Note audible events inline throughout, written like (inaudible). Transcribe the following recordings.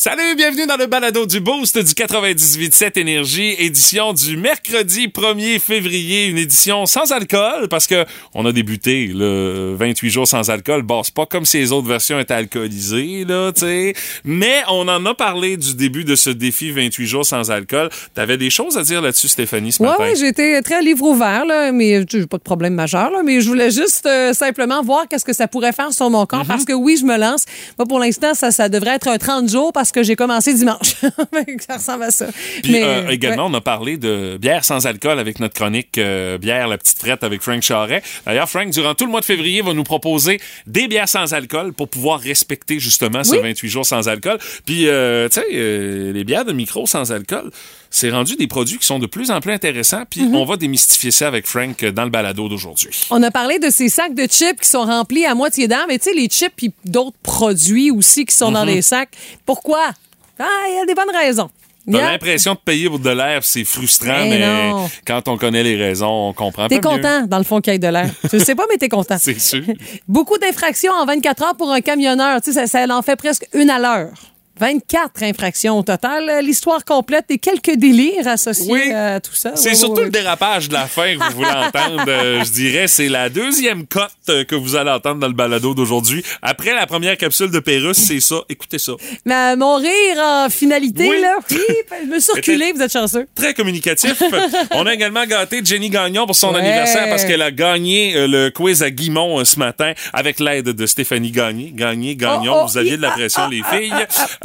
Salut, bienvenue dans le balado du Boost du 98.7 Énergie, édition du mercredi 1er février, une édition sans alcool parce que on a débuté le 28 jours sans alcool. Bon, c'est pas comme si les autres versions étaient alcoolisées, là, tu sais. Mais on en a parlé du début de ce défi 28 jours sans alcool. T'avais des choses à dire là-dessus, Stéphanie, ce Ouais, matin? j'ai été très livre ouvert, là, mais j'ai pas de problème majeur, là, mais je voulais juste euh, simplement voir qu'est-ce que ça pourrait faire sur mon corps parce que oui, je me lance. Moi, pour l'instant, ça, ça devrait être un 30 jours parce que j'ai commencé dimanche. (laughs) ça ressemble à ça. Puis mais, euh, également, ouais. on a parlé de bière sans alcool avec notre chronique euh, bière la petite frette avec Frank Charret. D'ailleurs, Frank, durant tout le mois de février, va nous proposer des bières sans alcool pour pouvoir respecter justement ce Oui. 28 jours sans alcool. Puis, euh, tu sais, les bières de micro sans alcool, c'est rendu des produits qui sont de plus en plus intéressants. Puis, Mm-hmm. on va démystifier ça avec Frank dans le balado d'aujourd'hui. On a parlé de ces sacs de chips qui sont remplis à moitié d'air, mais tu sais, les chips puis d'autres produits aussi qui sont dans Mm-hmm. les sacs. Pourquoi? Ah, il y a des bonnes raisons. T'as l'impression de payer pour de l'air, c'est frustrant, Mais quand on connaît les raisons, on comprend T'es mieux. content, dans le fond, qu'il y ait de l'air. Je sais pas, mais t'es content. (laughs) C'est sûr. Beaucoup d'infractions en 24 heures pour un camionneur. Tu sais, ça, ça en fait presque une à l'heure. 24 infractions au total. Euh, L'histoire complète et quelques délires associés Oui. à tout ça. C'est surtout le dérapage de la fin que vous voulez (laughs) entendre. euh, je dirais, c'est la deuxième cote euh, que vous allez entendre dans le balado d'aujourd'hui. Après la première capsule de Pérus, c'est ça. Écoutez ça. Mais, euh, mon rire en finalité, là, oui, ben, je me suis reculée, vous êtes chanceux. Très communicatif. (laughs) On a également gâté Jenny Gagnon pour son Ouais. anniversaire parce qu'elle a gagné euh, le quiz à Guimont euh, ce matin avec l'aide de Stéphanie Gagné. Gagné, Gagnon, Oh, oh, vous aviez de la pression, ah, (laughs) les filles.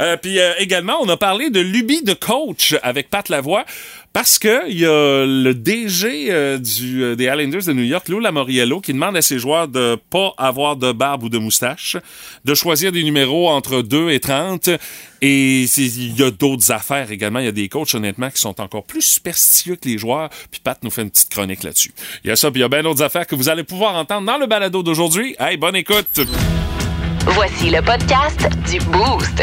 Euh, Puis euh, également, on a parlé de lubie de coach avec Pat Lavoie. Parce que il y a le DG euh, des Islanders de New York, Lou Lamoriello, qui demande à ses joueurs de pas avoir de barbe ou de moustache, de choisir des numéros entre 2 et 30. Et il y a d'autres affaires également. Il y a des coachs, honnêtement, qui sont encore plus superstitieux que les joueurs. Puis Pat nous fait une petite chronique là-dessus. Il y a ça, puis il y a bien d'autres affaires que vous allez pouvoir entendre dans le balado d'aujourd'hui. Hey, bonne écoute! Voici le podcast du Boost.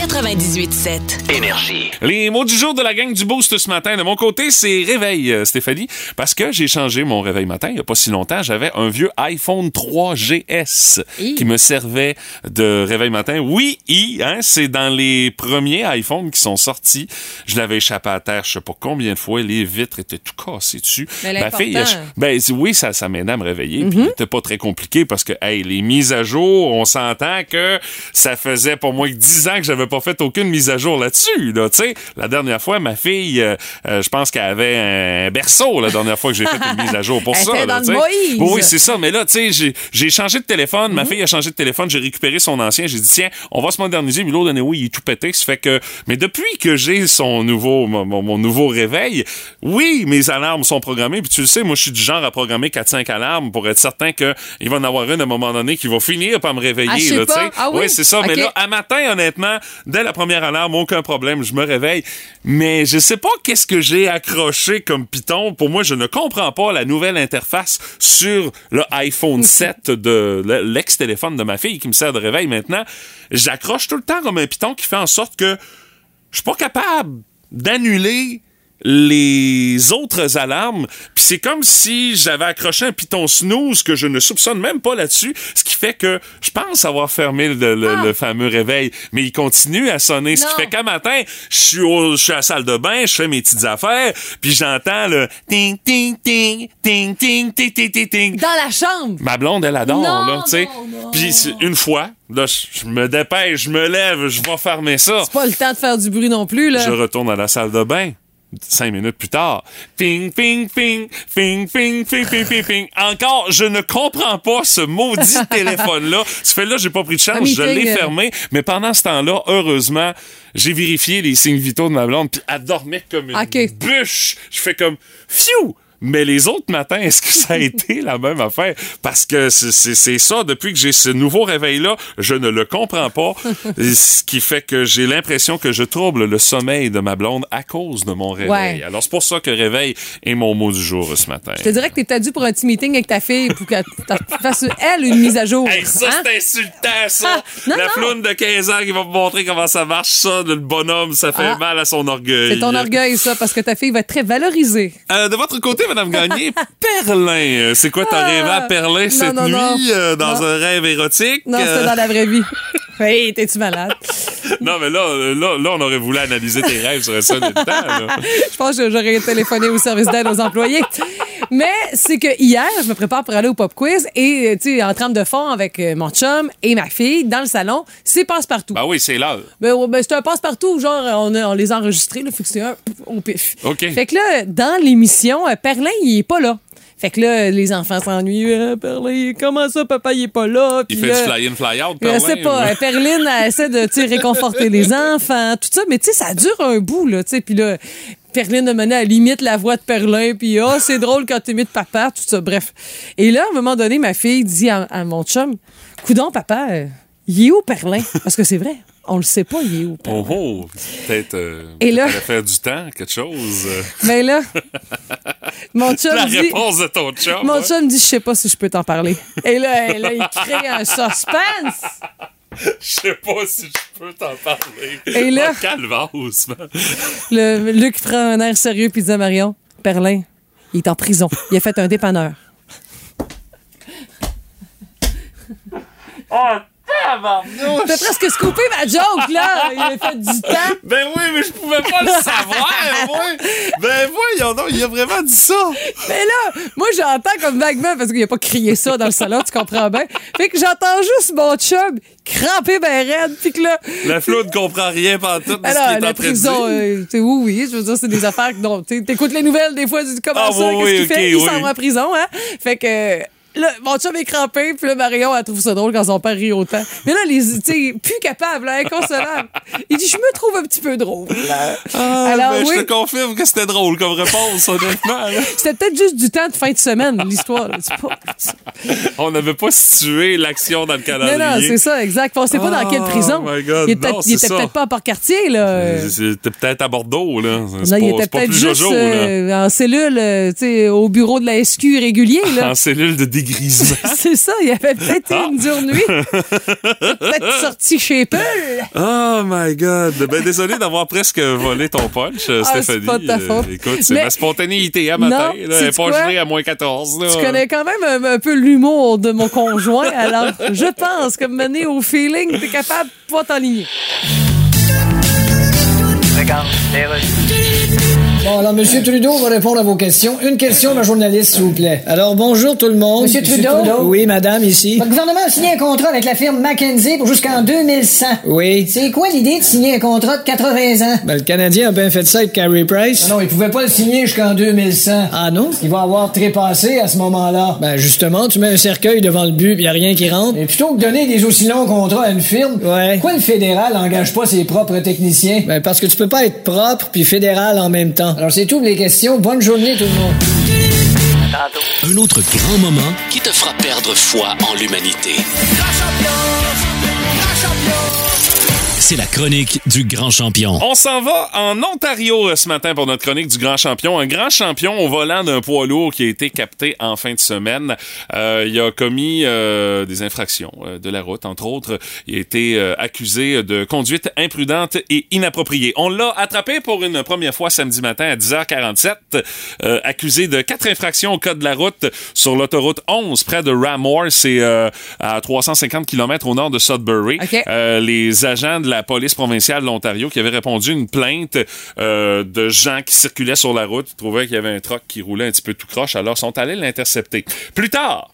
98.7. Énergie. Les mots du jour de la gang du Boost ce matin. De mon côté, c'est réveil, euh, Stéphanie, parce que j'ai changé mon réveil matin il n'y a pas si longtemps. J'avais un vieux iPhone 3GS Hi. qui me servait de réveil matin. Oui, hein, c'est dans les premiers iPhones qui sont sortis. Je l'avais échappé à terre, je sais pas combien de fois. Les vitres étaient tout cassées dessus. Mais Ma fille, ben oui, ça, ça m'aidait à me réveiller. Puis c'était pas très compliqué parce que, hey, les mises à jour, on s'entend que ça faisait pour moi que 10 ans que j'avais pas fait aucune mise à jour là-dessus. Là, tu sais, la dernière fois, ma fille, euh, euh, je pense qu'elle avait un berceau la dernière fois que j'ai fait une mise à jour pour (laughs) Elle ça. était là, dans le. Oui, c'est ça. Mais là, tu sais, j'ai- changé de téléphone. Ma fille a changé de téléphone. J'ai récupéré son ancien. J'ai dit, tiens, on va se moderniser. Mais l'autre, oui, il est tout pété. Ça fait que, mais depuis que j'ai son nouveau, mon, nouveau réveil, oui, mes alarmes sont programmées. Puis tu le sais, moi, je suis du genre à programmer 4-5 alarmes pour être certain qu'il va en avoir une à un moment donné qui va finir par me réveiller. Ah, là, pas. Ah oui? Ouais, c'est ça. Mais là, à matin, honnêtement, dès la première alarme, aucun problème, je me réveille. Mais je sais pas qu'est-ce que j'ai accroché comme piton. Pour moi, je ne comprends pas la nouvelle interface sur le iPhone 7 de le- l'ex-téléphone de ma fille qui me sert de réveil maintenant. J'accroche tout le temps comme un piton qui fait en sorte que je suis pas capable d'annuler les autres alarmes. Puis c'est comme si j'avais accroché un piton snooze que je ne soupçonne même pas là-dessus, ce qui fait que je pense avoir fermé le, le- le fameux réveil, mais il continue à sonner, ce qui fait qu'un matin, je suis, au- je suis à la salle de bain, je fais mes petites affaires, puis j'entends le ting ting ting ting ting ting ting ting ting. Dans la chambre. Ma blonde, elle adore, Non, là, tu sais. Puis c'est une fois, là, je me dépêche, je me lève, je vais fermer ça. Pas le temps de faire du bruit non plus, là. Je retourne à la salle de bain. Cinq minutes plus tard, ping, ping, ping, ping, ping, ping, ping, ping, ping. Encore, je ne comprends pas ce maudit (laughs) téléphone-là. Ce fait là, j'ai pas pris de chance, je l'ai euh. fermé. Mais pendant ce temps-là, heureusement, j'ai vérifié les signes vitaux de ma blonde, puis elle dormait comme une bûche. Je fais comme, phew! Mais les autres matins, est-ce que ça a (laughs) été la même affaire? Parce que c'est- ça, depuis que j'ai ce nouveau réveil-là, je ne le comprends pas. (laughs) ce qui fait que j'ai l'impression que je trouble le sommeil de ma blonde à cause de mon réveil. Ouais. Alors c'est pour ça que réveil est mon mot du jour ce matin. Je te dirais que t'es dû pour un petit meeting avec ta fille pour qu'elle fasse, elle, une mise à jour. Hey, ça, Hein? c'est insultant, ça! Ah, non, la floune de 15 ans qui va me montrer comment ça marche, ça, le bonhomme, ça fait Ah. mal à son orgueil. C'est ton orgueil, ça, parce que ta fille va être très valorisée. Euh, de votre côté, Madame Gagné. Perlin, euh, c'est quoi, t'as Ah. rêvé à Perlin Non, cette non, non. nuit euh, dans un rêve érotique? Non, c'était dans la vraie vie. (laughs) Hey, t'es-tu malade? (laughs) non, mais là, là, là, on aurait voulu analyser tes rêves sur ça le temps. Là. Je pense que j'aurais téléphoné au service d'aide aux employés. Mais c'est que hier, je me prépare pour aller au pop quiz et, euh, tu sais, en trame de fond avec mon chum et ma fille dans le salon, c'est passe-partout. Ben oui, c'est l'heure. Ben, ben, c'est un passe-partout, genre, on, a- on les a enregistrés, là, fait que c'est un au pif. OK. Fait que là, dans l'émission, euh, Perlin, il est pas là. Fait que là, les enfants s'ennuient. Euh, Perlin, comment ça, papa, il est pas là? Il fait là, du fly-in, fly-out, je Perlin, sais pas. Perline, elle essaie de réconforter les enfants, tout ça. Mais tu sais, ça dure un bout, là. Puis là, Perline a mené à limite la voix de Perlin. Puis, ah, c'est drôle quand t'imites papa, tout ça. Bref. Et là, à un moment donné, ma fille dit à, à mon chum Coudon, papa, euh, il est où Perlin Parce que c'est vrai, on le sait pas, il est où Perlin. Oh, oh, peut-être euh, Et là- peut-être faire du temps, quelque chose. Mais là, (laughs) mon chum La dit. réponse de ton chum. Mon ouais. chum dit, je sais pas si je peux t'en parler. Et là, là, il crée un suspense. Je sais pas si je peux t'en parler. Et là- Oh, calvasse, man. Le, Luc prend un air sérieux puis dit à Marion, Perlin, il est en prison. Il a fait un dépanneur. T'as presque scoopé ma joke, là. Il a fait du temps. Ben oui, mais je pouvais pas le savoir, (laughs) moi. Ben voyons donc, il a vraiment dit ça. Mais là, moi, j'entends comme vaguement, parce qu'il a pas crié ça dans le salon, tu comprends bien. Fait que j'entends juste mon chum cramper ben raide, puis que là... La flotte ne comprend rien pendant tout de ce Alors, qu'il est la en prison, euh, tu sais, oui, oui, je veux dire, c'est des affaires que, non, t'écoutes les nouvelles, des fois, tu dis comment Ah, ça, oui, qu'est-ce qu'il oui, fait, ok, il oui. s'en va en prison, hein. Fait que, là, mon chum est crampé, puis là, Marion, elle trouve ça drôle quand son père rit autant. Mais là, les, tu plus capable, là, inconsolable. Il dit, je me trouve un petit peu drôle, là. Ah, Alors, ben, oui. Je te confirme que c'était drôle comme réponse, honnêtement. C'était peut-être juste du temps de fin de semaine, l'histoire, là. C'est pas- On n'avait pas situé l'action dans le Non, calendrier. non, c'est ça, exact. On sait pas dans quelle Oh prison. my God, il était non, peut-être- était pas à Port-Cartier, là. C'était peut-être à Bordeaux, là. Non, il pas, était peut-être juste Jojo, euh, en cellule, euh, tu sais, au bureau de la SQ régulier, là. En cellule de dégrisement. (laughs) C'est ça, il y avait peut-être Ah. une dure nuit. peut-être sorti chez Peul. Oh my God. Ben, désolé d'avoir presque volé ton punch, euh, Ah, c'est Stéphanie. pas de ta Euh, faute. écoute, c'est Mais- ma spontanéité à matin. Non, là. Elle n'est sais-tu pas gelée à moins 14. Là. Tu connais quand même un, un peu l'humour de mon conjoint, alors je pense que mener au feeling, t'es capable de pouvoir t'enligner. Bon, alors, M. Trudeau va répondre à vos questions. Une question, ma journaliste, s'il vous plaît. Alors, bonjour tout le monde. Monsieur Trudeau? Oui, madame, ici. Votre gouvernement a signé un contrat avec la firme McKenzie pour jusqu'en 2100. Oui. C'est quoi l'idée de signer un contrat de 80 ans? Ben, le Canadien a bien fait ça avec Carey Price. Non, non, il pouvait pas le signer jusqu'en 2100. Ah non? Il va avoir trépassé à ce moment-là. Ben, justement, tu mets un cercueil devant le but, pis y a rien qui rentre. Et plutôt que donner des aussi longs contrats à une firme, Ouais. pourquoi le fédéral engage pas ses propres techniciens? Ben, parce que tu peux pas être propre puis fédéral en même temps. Alors, c'est toutes les questions. Bonne journée, tout le monde. Un autre grand moment qui te fera perdre foi en l'humanité. C'est la chronique du grand champion. On s'en va en Ontario euh, ce matin pour notre chronique du grand champion. Un grand champion au volant d'un poids lourd qui a été capté en fin de semaine. Euh, il a commis euh, des infractions euh, de la route, entre autres. Il a été euh, accusé de conduite imprudente et inappropriée. On l'a attrapé pour une première fois samedi matin à 10h47, euh, accusé de quatre infractions au code de la route sur l'autoroute 11 près de Ramore. C'est euh, à 350 km au nord de Sudbury. OK. Euh, les agents de la police provinciale de l'Ontario qui avaient répondu à une plainte euh, de gens qui circulaient sur la route. Ils trouvaient qu'il y avait un truck qui roulait un petit peu tout croche, alors sont allés l'intercepter. Plus tard,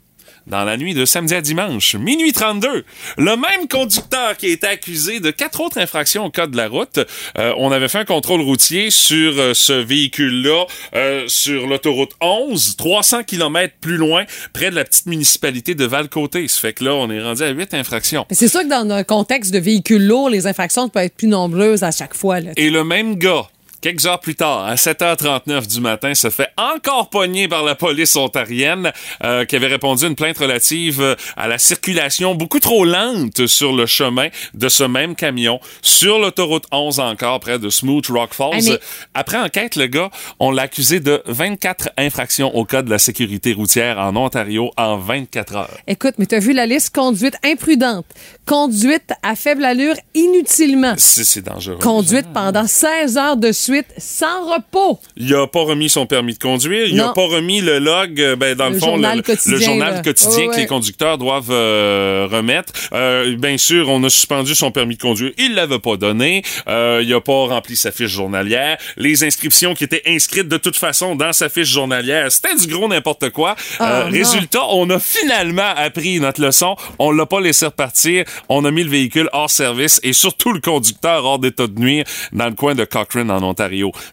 dans la nuit de samedi à dimanche, minuit 32, le même conducteur qui a été accusé de quatre autres infractions au code de la route, euh, on avait fait un contrôle routier sur euh, ce véhicule-là, euh, sur l'autoroute 11, 300 km plus loin, près de la petite municipalité de Val-Côté. Ça fait que là, on est rendu à huit infractions. C'est sûr que dans un contexte de véhicule lourd, les infractions peuvent être plus nombreuses à chaque fois. Là. Et le même gars, quelques heures plus tard, à 7h39 du matin, se fait encore pogner par la police ontarienne euh, qui avait répondu à une plainte relative euh, à la circulation beaucoup trop lente sur le chemin de ce même camion sur l'autoroute 11 encore près de Smooth Rock Falls. Ah, mais- Après enquête, le gars, on l'a accusé de 24 infractions au code de la sécurité routière en Ontario en 24 heures. Écoute, mais t'as vu la liste? Conduite imprudente, conduite à faible allure inutilement, c'est dangereux. conduite pendant 16 heures de suite conduite sans repos. Il a pas remis son permis de conduire. Il a Non. pas remis le log, euh, ben, dans le, Le fond, journal le, quotidien, le journal quotidien Ouais, que les conducteurs doivent euh, remettre. Euh, bien sûr, on a suspendu son permis de conduire. Il l'avait pas donné. Euh, il a pas rempli sa fiche journalière. Les inscriptions qui étaient inscrites de toute façon dans sa fiche journalière, c'était du gros n'importe quoi. Ah, non. résultat, on a finalement appris notre leçon. On l'a pas laissé repartir. On a mis le véhicule hors service et surtout le conducteur hors d'état de nuire dans le coin de Cochrane en Ontario.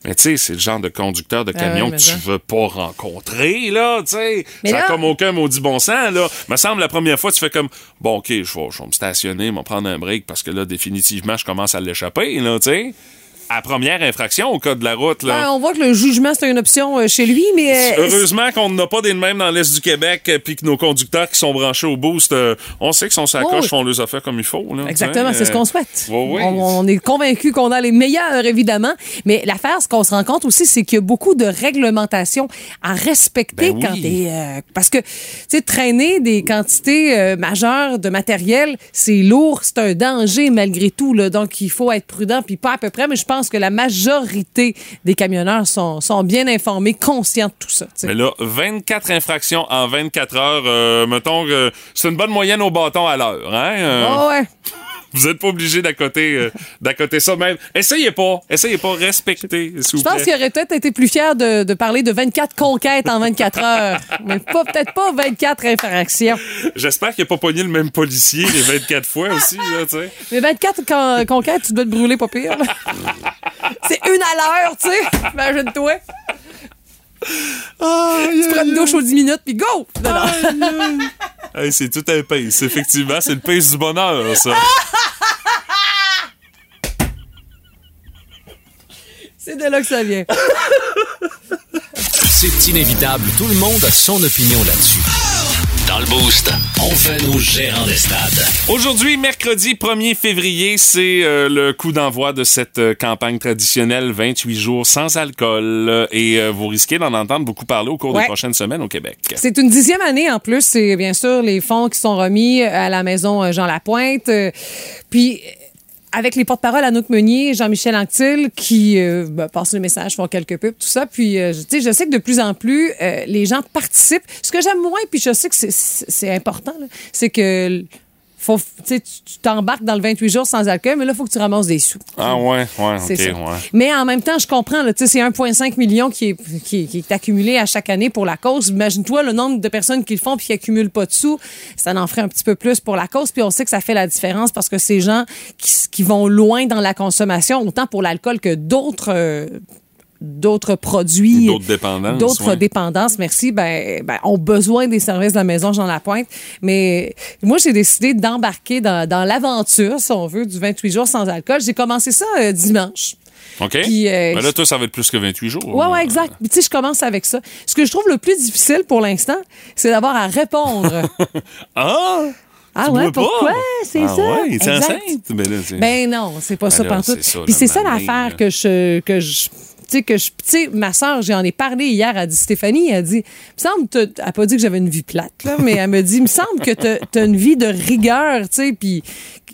Mais tu sais, c'est le genre de conducteur de Ah camion ouais, que tu veux pas rencontrer, là, tu sais. Ça a comme aucun maudit bon sens, là. Me semble la première fois, tu fais comme, bon, OK, je vais, je vais me stationner, me prendre un break parce que là, définitivement, je commence à l'échapper, là, tu sais. À première infraction au code de la route, là. Ben, on voit que le jugement, c'est une option euh, chez lui, mais. euh, Heureusement qu'on n'a pas des de même dans l'Est du Québec, euh, puis que nos conducteurs qui sont branchés au boost, on sait qu'ils sont sa Oh, oui. font leurs affaires comme il faut. Là, Exactement, c'est ce qu'on souhaite. On, on est convaincu qu'on a les meilleurs, évidemment. Mais l'affaire, ce qu'on se rend compte aussi, c'est qu'il y a beaucoup de réglementations à respecter Ben quand t'es, parce que, tu sais, traîner des quantités majeures de matériel, c'est lourd, c'est un danger malgré tout. Là. Donc, il faut être prudent, puis pas à peu près. Mais je pense que la majorité des camionneurs sont, sont bien informés, conscients de tout ça. Mais là, 24 infractions en 24 heures, euh, mettons que c'est une bonne moyenne au bâton à l'heure. Hein? Euh, Oh, ouais. Vous êtes pas obligé d'accoter euh, d'accoter ça même. Essayez pas. Essayez pas. Respectez, s'il Je pense qu'il aurait peut-être été plus fier de, de parler de 24 conquêtes en 24 heures, (laughs) mais pas peut-être pas 24 infractions. J'espère qu'il a pas pogné le même policier les 24 fois aussi, là, tu sais. Mais 24 con- conquêtes, tu dois te brûler pas pire. (laughs) C'est une à l'heure, tu sais. Imagine-toi. Tu prends une douche aux 10 minutes, puis go! Hey, c'est tout un pace. Effectivement, c'est le pace du bonheur, ça. C'est de là que ça vient. C'est inévitable, tout le monde a son opinion là-dessus. Dans le Boost, on fait nos gérants des stades. Aujourd'hui, mercredi 1er février, c'est euh, le coup d'envoi de cette euh, campagne traditionnelle 28 jours sans alcool. Euh, Et euh, vous risquez d'en entendre beaucoup parler au cours Ouais. des prochaines semaines au Québec. C'est une dixième année en plus. C'est bien sûr les fonds qui sont remis à la maison euh, Jean Lapointe. Euh, Puis avec les porte-paroles Anouk Meunier, Jean-Michel Anctil, qui euh, ben, passent le message, font quelques pubs, tout ça. Puis, euh, tu sais, je sais que de plus en plus, euh, les gens participent. Ce que j'aime moins, puis je sais que c'est- important, c'est que faut, tu t'embarques dans le 28 jours sans alcool, mais là, il faut que tu ramasses des sous. Ah ouais, ouais, C'est ok, ouais. Mais en même temps, je comprends, tu sais, c'est 1,5 million qui est, qui, est- qui est accumulé à chaque année pour la cause. Imagine-toi le nombre de personnes qui le font puis qui accumulent pas de sous. Ça en ferait un petit peu plus pour la cause. Puis on sait que ça fait la différence parce que ces gens qui, qui vont loin dans la consommation, autant pour l'alcool que d'autres... euh, d'autres produits D'autres dépendances, d'autres ouais. dépendances merci ben, ben, ont besoin des services de la maison Jean Lapointe mais moi j'ai décidé d'embarquer dans, dans l'aventure si on veut du 28 jours sans alcool j'ai commencé ça euh, dimanche OK? Puis, euh, Ben là, toi, ça va être plus que 28 jours. Ouais, ouais, exact. Puis, Tu sais, je commence avec ça. Ce que je trouve le plus difficile pour l'instant, c'est d'avoir à répondre. (laughs) Ah! ah Tu ouais, pourquoi? C'est ah ça? Ouais, t'es Exact. enceinte? Ben là, c'est- Ben non, c'est pas Ben ça là, Puis c'est ça l'affaire que je que je tu sais que je tu sais ma sœur, j'en ai parlé hier, a dit Stéphanie, elle a dit, il me semble elle a pas dit que j'avais une vie plate là, mais elle me dit, il me semble que tu as une vie de rigueur, tu sais, puis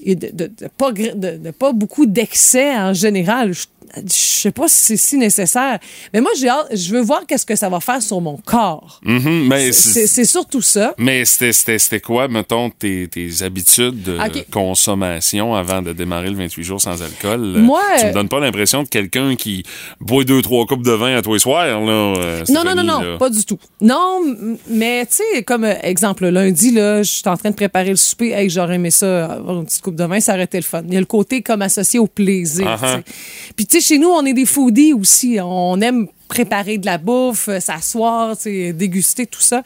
de, pas de, pas beaucoup d'excès en général. Je sais pas si c'est si nécessaire, mais moi j'ai hâte, je veux voir qu'est-ce que ça va faire sur mon corps. Mhm, mais C'est surtout ça. Mais c'était- c'était c'était quoi, mettons, tes, tes habitudes de Ok. consommation avant de démarrer le 28 jours sans alcool? Moi, Tu me euh, donnes pas l'impression de quelqu'un qui boit deux, trois coupes de vin à tous les soirs, là. euh, Non, non, non, non, là. pas du tout. Non, mais tu sais, comme euh, exemple, lundi, là, je suis en train de préparer le souper. Hey, j'aurais aimé ça, avoir une petite coupe de vin, ça aurait été le fun. Il y a le côté comme associé au plaisir. Ah, tu sais. ah. Puis tu sais, chez nous, on est des foodies aussi. On aime préparer de la bouffe, euh, s'asseoir, déguster, tout ça.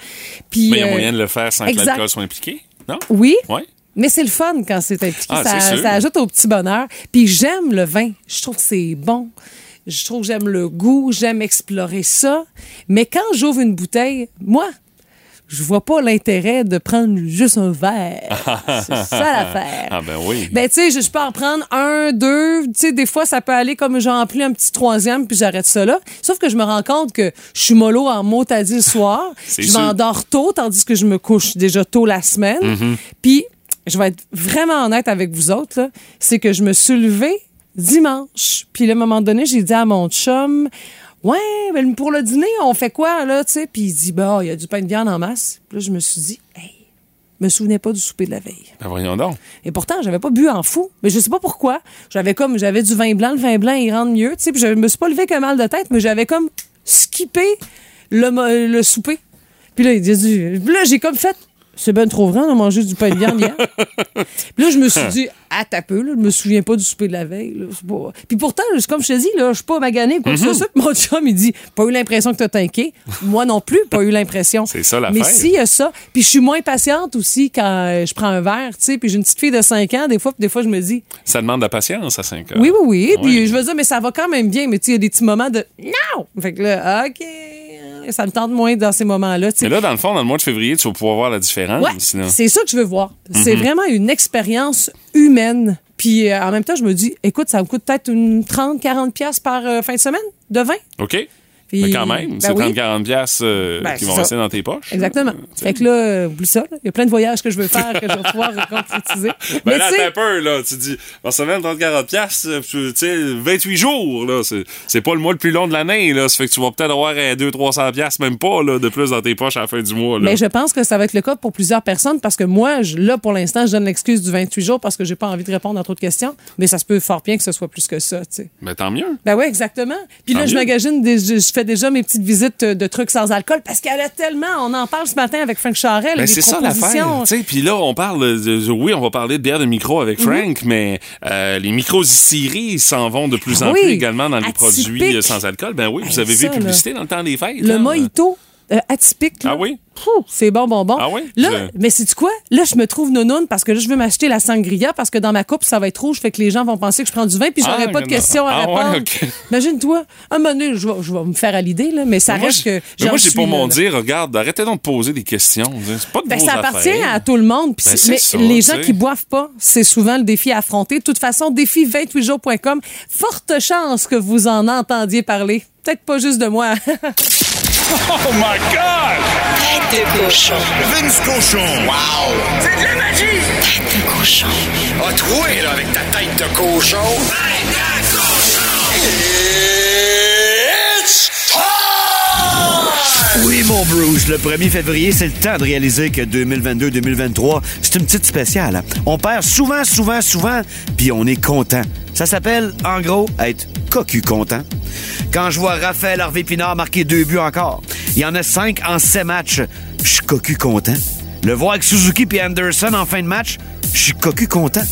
Puis, Mais il y a euh, moyen de le faire sans que exact. l'alcool soit impliqué, non? Oui, Ouais. mais c'est le fun quand c'est impliqué. Ah, ça, ça ajoute au petit bonheur. Puis j'aime le vin. Je trouve que c'est bon. Je trouve que j'aime le goût. J'aime explorer ça. Mais quand j'ouvre une bouteille, moi, je vois pas l'intérêt de prendre juste un verre. (laughs) c'est ça l'affaire. Ah, ben oui. Ben, tu sais, je, je peux en prendre un, deux. Tu sais, des fois, ça peut aller comme j'en remplis un petit troisième, puis j'arrête ça là. Sauf que je me rends compte que je suis mollo en mot à dit le soir. (laughs) Je m'endors tôt, tandis que je me couche déjà tôt la semaine. Mm-hmm. Puis, je vais être vraiment honnête avec vous autres, c'est que je me suis levée dimanche. Puis à un moment donné, j'ai dit à mon chum, ouais, ben pour le dîner, on fait quoi, là, tu sais? Puis il dit, bah, il y a du pain de viande en masse. Puis là, je me suis dit, hey, je me souvenais pas du souper de la veille. Ben voyons donc. Et pourtant, j'avais pas bu en fou. Mais je sais pas pourquoi. J'avais comme, j'avais du vin blanc. Le vin blanc, il rentre mieux, tu sais. Puis je me suis pas levé qu'un mal de tête, mais j'avais comme skippé le, le souper. Puis là, il dit, puis là, j'ai comme fait, c'est ben trop vrai, on a mangé du pain de viande hier. (laughs) Puis là, je me suis dit, ah, t'as peu, là, je me souviens pas du souper de la veille. Là, c'est pas- Puis pourtant, je- comme je te dis, là, je suis pas maganée, quoi que Mhm. ce soit. Puis mon chum, il dit, pas eu l'impression que t'as tanké. Moi non plus, pas eu l'impression. C'est ça, l'affaire. Mais si, il y a ça. Puis je suis moins patiente aussi quand euh, je prends un verre, tu sais. Puis j'ai une petite fille de 5 ans, des fois, puis des fois, je me dis, Ça demande de la patience à 5 ans. oui, oui, oui. Puis je veux dire, mais ça va quand même bien. Mais tu sais, il y a des petits moments de non! Fait que là, OK, ça me tente moins dans ces moments-là. Mais là, dans le fond, dans le mois de février, tu vas pouvoir voir la différence. Ouais, c'est ça que je veux voir. Mhm. C'est vraiment une expérience humaine. Puis euh, en même temps, je me dis, écoute, ça me coûte peut-être une 30, 40 pièces par euh, fin de semaine de vin. OK? Puis- Mais quand même, Ben c'est oui. 30-40 piastres euh, Ben, qui vont ça. rester dans tes poches. Exactement. Euh. Fait que là, oublie ça. Il y a plein de voyages que je veux faire que je vais pouvoir (laughs) concrétiser. Ben Mais là, tu sais, attends un peu, là. Tu dis, par semaine, 30-40 piastres, euh, tu sais, 28 jours, là. C'est- pas le mois le plus long de l'année, là. Ça fait que tu vas peut-être avoir 200-300 piastres, même pas, là, de plus dans tes poches à la fin du mois, là. Mais je pense que ça va être le cas pour plusieurs personnes parce que moi, je- là, pour l'instant, je donne l'excuse du 28 jours parce que j'ai pas envie de répondre à trop de questions. Mais ça se peut fort bien que ce soit plus que ça, tu sais. Ben, tant mieux. Ben oui, exactement. Puis Tant là, je des- je, je fais déjà mes petites visites de trucs sans alcool parce qu'il y en a tellement. On en parle ce matin avec Frank Charel. Ben, c'est ça l'affaire. Puis là, on parle de, de- oui, on va parler de bière de micro avec Mhm. Frank, mais euh, les micros Siri s'en vont de plus en Oui, plus également dans les atypique. produits euh, sans alcool. Ben oui, vous avez vu publicités dans le temps des fêtes. Le hein? mojito euh, atypique. là. Ah oui? C'est bon, bon, bon. Ah oui? Là, Je- mais c'est quoi? Là, je me trouve nounoune parce que là, je veux m'acheter la sangria parce que dans ma coupe, ça va être rouge. Fait que les gens vont penser que je prends du vin puis j'aurai Ah, pas de questions à Ah ouais, répondre. ok. (laughs) Imagine-toi, un moment donné, je vais, je vais me faire à l'idée, là, mais ça Mais reste que. mais moi, j'ai pour mon là. dire, regarde, arrêtez donc de poser des questions. C'est pas de Ben, ça appartient affaires. à tout le monde. Ben, mais ça, les gens qui boivent pas, c'est souvent le défi à affronter. De toute façon, défi28jours.com, forte chance que vous en entendiez parler. Peut-être pas juste de moi. (laughs) Oh my God! Tête de cochon. Vince Cochon! Wow! C'est de la magie! Tête de cochon. A troué, là, avec ta tête de cochon. Tête de cochon! Oui, mon Bruce, le 1er février, c'est le temps de réaliser que 2022-2023, c'est une petite spéciale. hein. On perd souvent, souvent, souvent, puis on est content. Ça s'appelle, en gros, être cocu content. Quand je vois Raphaël Harvey Pinard marquer deux buts encore, il y en a cinq en sept matchs, je suis cocu content. Le voir avec Suzuki puis Anderson en fin de match, je suis cocu content.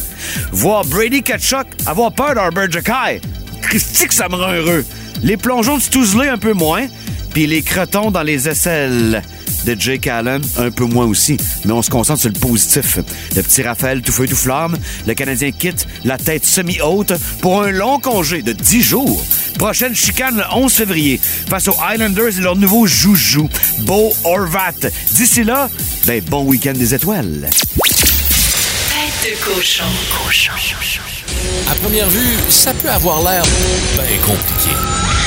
Voir Brady Kachuk avoir peur d'Arbor Jacky, Christy que ça me rend heureux. Les plongeons de Stouzley un peu moins, puis les crotons dans les aisselles de Jake Allen, un peu moins aussi. Mais on se concentre sur le positif. Le petit Raphaël tout feu tout flamme, le Canadien quitte la tête semi-haute pour un long congé de 10 jours. Prochaine chicane le 11 février face aux Islanders et leur nouveau joujou, Beau Horvat. D'ici là, ben bon week-end des étoiles. Tête de cochon. Cochon. À première vue, ça peut avoir l'air bien compliqué.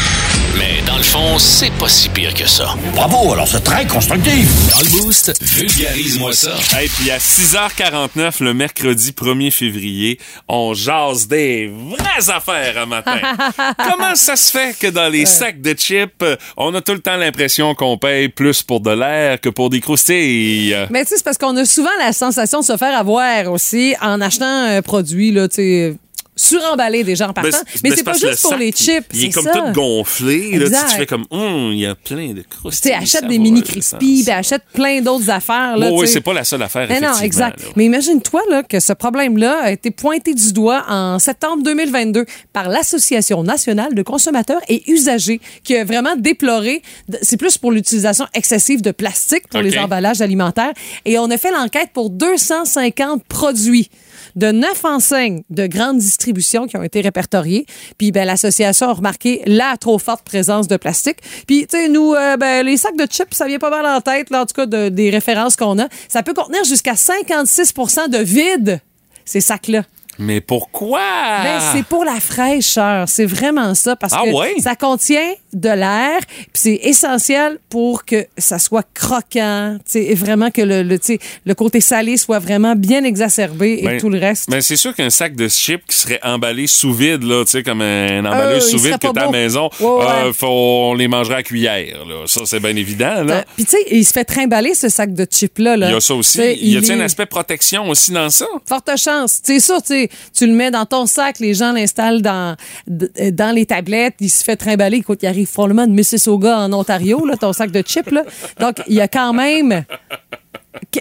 Mais dans le fond, c'est pas si pire que ça. Bravo, alors c'est très constructif. Dans le boost, vulgarise-moi ça. Hey, puis à 6h49, le mercredi 1er février, on jase des vraies affaires à matin. (laughs) Comment ça se fait que dans les sacs de chips, on a tout le temps l'impression qu'on paye plus pour de l'air que pour des croustilles? Mais tu sais, c'est parce qu'on a souvent la sensation de se faire avoir aussi en achetant un produit, là, tu sais, suremballé déjà en partant. Ben, Mais ben, c'est pas juste le pour sac, les chips. Il est comme ça. tout gonflé. Là, tu, tu fais comme, Hum, il y a plein de Tu croustilles. sais, achète ça des mini ça. ben achète plein d'autres affaires. Là, tu oui, c'est pas la seule affaire, Mais non, exact. là. Mais imagine-toi là, que ce problème-là a été pointé du doigt en septembre 2022 par l'Association nationale de consommateurs et usagers qui a vraiment déploré, c'est plus pour l'utilisation excessive de plastique pour les emballages alimentaires. Et on a fait l'enquête pour 250 produits de neuf enseignes de grande distribution qui ont été répertoriées. Puis ben, l'association a remarqué la trop forte présence de plastique. Puis, tu sais, nous, euh, ben, les sacs de chips, ça vient pas mal en tête, là, en tout cas, de- des références qu'on a. Ça peut contenir jusqu'à 56% de vide, ces sacs-là. Mais pourquoi? Ben, c'est pour la fraîcheur. C'est vraiment ça. Parce Ah que ouais? ça contient de l'air. Puis c'est essentiel pour que ça soit croquant. Et vraiment que le, le, le côté salé soit vraiment bien exacerbé et Ben, tout le reste. Ben, c'est sûr qu'un sac de chips qui serait emballé sous vide, là, comme un emballage Euh, sous vide que t'as à la maison, ouais. euh, faut, on les mangerait à cuillère, là. Ça, c'est bien évident. Euh, Puis tu sais, il se fait trimballer ce sac de chips-là. là. Il y a ça aussi. Tu sais, Il y a-t-il est- un aspect protection aussi dans ça? Forte chance. C'est sûr, tu sais, tu le mets dans ton sac, les gens l'installent dans, euh, dans les tablettes, il se fait trimballer. Écoute, il arrive probablement de Mississauga en Ontario, là, ton sac de chips. Là. Donc, il y a quand même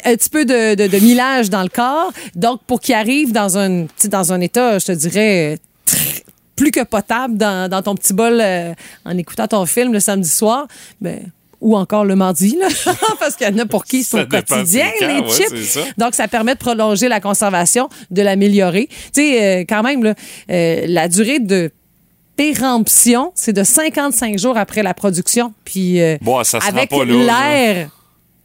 un petit peu de, de, millage dans le corps. Donc, pour qu'il arrive dans un, dans un état, je te dirais, plus que potable dans, dans ton petit bol euh, en écoutant ton film le samedi soir, ben, ou encore le mardi, là, (laughs) parce qu'il y en a pour qui c'est Ça au dépend quotidien, c'est quand, les chips. Donc, ça permet de prolonger la conservation, de l'améliorer. Tu sais, euh, quand même, là, euh, la durée de péremption, c'est de 55 jours après la production. Puis, euh, Bon, ça avec l'air,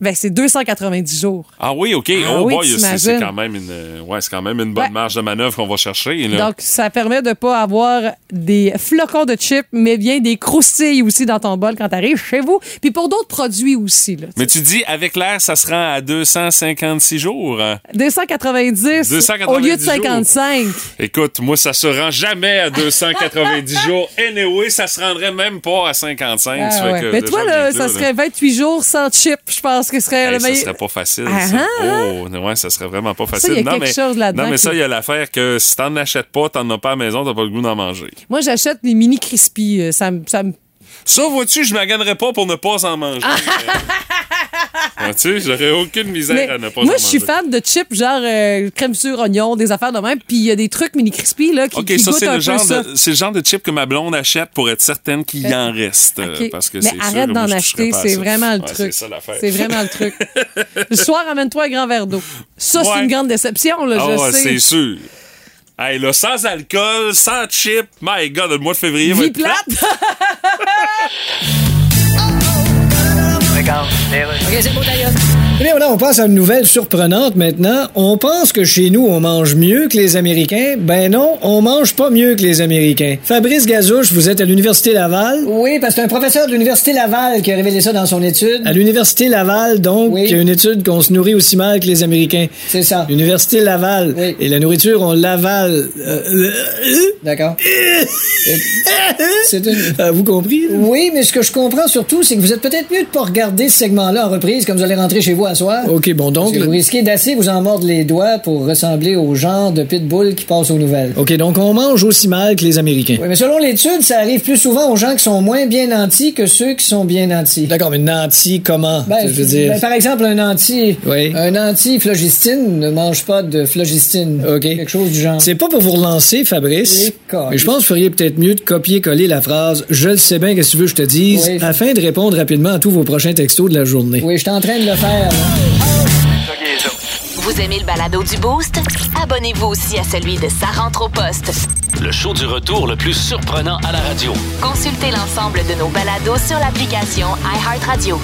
ben, c'est 290 jours. Ah oui, OK. Ah oh oui, boy, c'est- quand même une, euh, ouais, quand même une bonne Ouais. marge de manœuvre qu'on va chercher, là. Donc, ça permet de pas avoir des flocons de chips, mais bien des croustilles aussi dans ton bol quand tu arrives chez vous. Puis pour d'autres produits aussi. Là, Mais tu dis, avec l'air, ça se rend à 256 jours. hein? 290, 290 au lieu de jours. 55. Écoute, moi, ça se rend jamais à 290 (laughs) jours. Anyway, ça se rendrait même pas à 55. Ah ouais. que Mais toi, là, ça serait 28 jours sans chips, je pense que ce serait Hey, le ça meilleur. serait pas facile. Ah, ça. ah, Oh, ouais, ça serait vraiment pas Ça, facile. il y a non, quelque mais, chose là-dedans Non, mais ça, qui- il y a l'affaire que si t'en achètes pas, t'en as pas à la maison, t'as pas le goût d'en manger. Moi, j'achète les mini crispy. euh, Ça, ça me Ça, vois-tu, je maganerais pas pour ne pas en manger. (laughs) Ah, tu sais, j'aurais aucune misère Mais à ne pas moi, je suis fan de chips, genre euh, crème sur oignon, des affaires de même. Puis il y a des trucs mini crispy là, qui, OK, qui ça, goûtent c'est un le, peu genre ça. de, c'est le genre de chip que ma blonde achète pour être certaine qu'il y en reste. euh, OK. Parce que Mais arrête d'en acheter, c'est ça. vraiment le Ouais, truc. C'est ça l'affaire. C'est vraiment le truc. (laughs) le soir, amène-toi un grand verre d'eau. Ça, c'est une grande déception, là, Ah je ouais, sais. c'est sûr. Hey, là, sans alcool, sans chip, my God, le mois de février va Vie être plat. plate. (laughs) OK, c'est beau. Eh bien, voilà, on passe à une nouvelle surprenante maintenant. On pense que chez nous, on mange mieux que les Américains. Ben non, on mange pas mieux que les Américains. Fabrice Gazouche, vous êtes à l'Université Laval. Oui, parce que c'est un professeur de l'Université Laval qui a révélé ça dans son étude. À l'Université Laval, donc, Oui. il y a une étude qu'on se nourrit aussi mal que les Américains. C'est ça. L'Université Laval. Oui. Et la nourriture, on l'avale. Euh, D'accord. C'est une... euh, vous compris? là? Oui, mais ce que je comprends surtout, c'est que vous êtes peut-être mieux de pas regarder ce segment-là en reprise comme vous allez rentrer chez vous à soir. OK, bon, donc... Le- vous risquez d'assez vous en mordre les doigts pour ressembler au genre de pitbull qui passe aux nouvelles. OK, donc on mange aussi mal que les Américains. Oui, mais selon l'étude, ça arrive plus souvent aux gens qui sont moins bien nantis que ceux qui sont bien nantis. D'accord, mais nanti, comment? Ben, je veux dire... ben, par exemple, un anti, Oui. un anti-phlogistine ne mange pas de phlogistine. OK. Quelque chose du genre. C'est pas pour vous relancer, Fabrice. Mais je pense que vous feriez peut-être mieux de copier-coller la phrase Je le sais bien, qu'est-ce que tu veux que je te dise, Oui. afin de répondre rapidement à tous vos prochains textos de la journée. Oui, je suis en train de le faire. là. Vous aimez le balado du Boost? Abonnez-vous aussi à celui de Sa rentre au poste. Le show du retour le plus surprenant à la radio. Consultez l'ensemble de nos balados sur l'application iHeartRadio.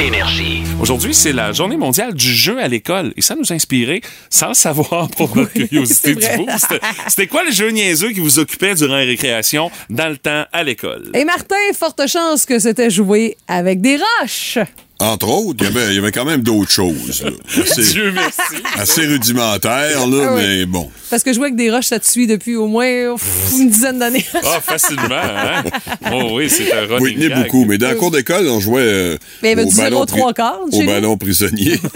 Énergie. Aujourd'hui, c'est la journée mondiale du jeu à l'école. Et ça nous a inspiré, sans le savoir, pour notre curiosité c'est du boost. C'était quoi le jeu niaiseux qui vous occupait durant les récréations dans le temps à l'école? Et Martin, forte chance que c'était joué avec des roches. Entre autres, il y avait, il y avait quand même d'autres choses. là. Assez, (laughs) Dieu merci. assez rudimentaires, là, Ah oui. mais bon. Parce que jouer avec des roches, ça te suit depuis au moins pff, une dizaine d'années. Ah, facilement, hein? Oh oui, c'est un running Oui, tenait gag. beaucoup. Mais dans le cours d'école, on jouait euh, Mais il y avait au du ballon zéro trois quarts au ballon prisonnier. (laughs)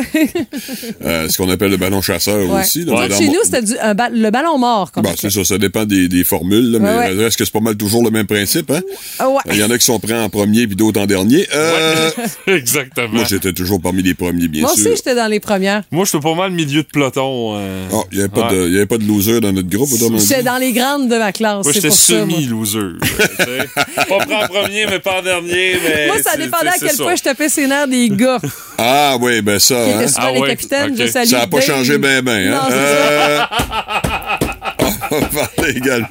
Euh, ce qu'on appelle le ballon chasseur Ouais. aussi. là. Chez nous, c'était ba- le ballon mort. Bon, c'est ça, ça dépend des, des formules, là, mais Ouais, est-ce que c'est pas mal toujours le même principe, hein? Ah ouais. Il y en a qui sont prêts en premier puis d'autres en dernier. Euh, (laughs) Exactement. moi, j'étais toujours parmi les premiers, bien Moi sûr. aussi, j'étais dans les premières. Moi, je fais pas mal milieu de peloton. euh. Ah, il n'y avait, pas Ouais. de- il y avait pas de loser dans notre groupe. J'étais dans les grandes de ma classe. Moi, j'étais moi. semi-loser. (laughs) pas pris en premier, mais pas en dernier. Mais Moi, ça dépendait à quel point je tapais ses nerfs des gars (laughs) Ah, oui, ben ça, hein? Ah les ouais, capitaines. ok. Je salue Ça n'a pas changé ben ben, hein? Non, Euh, (laughs) va (laughs) parler également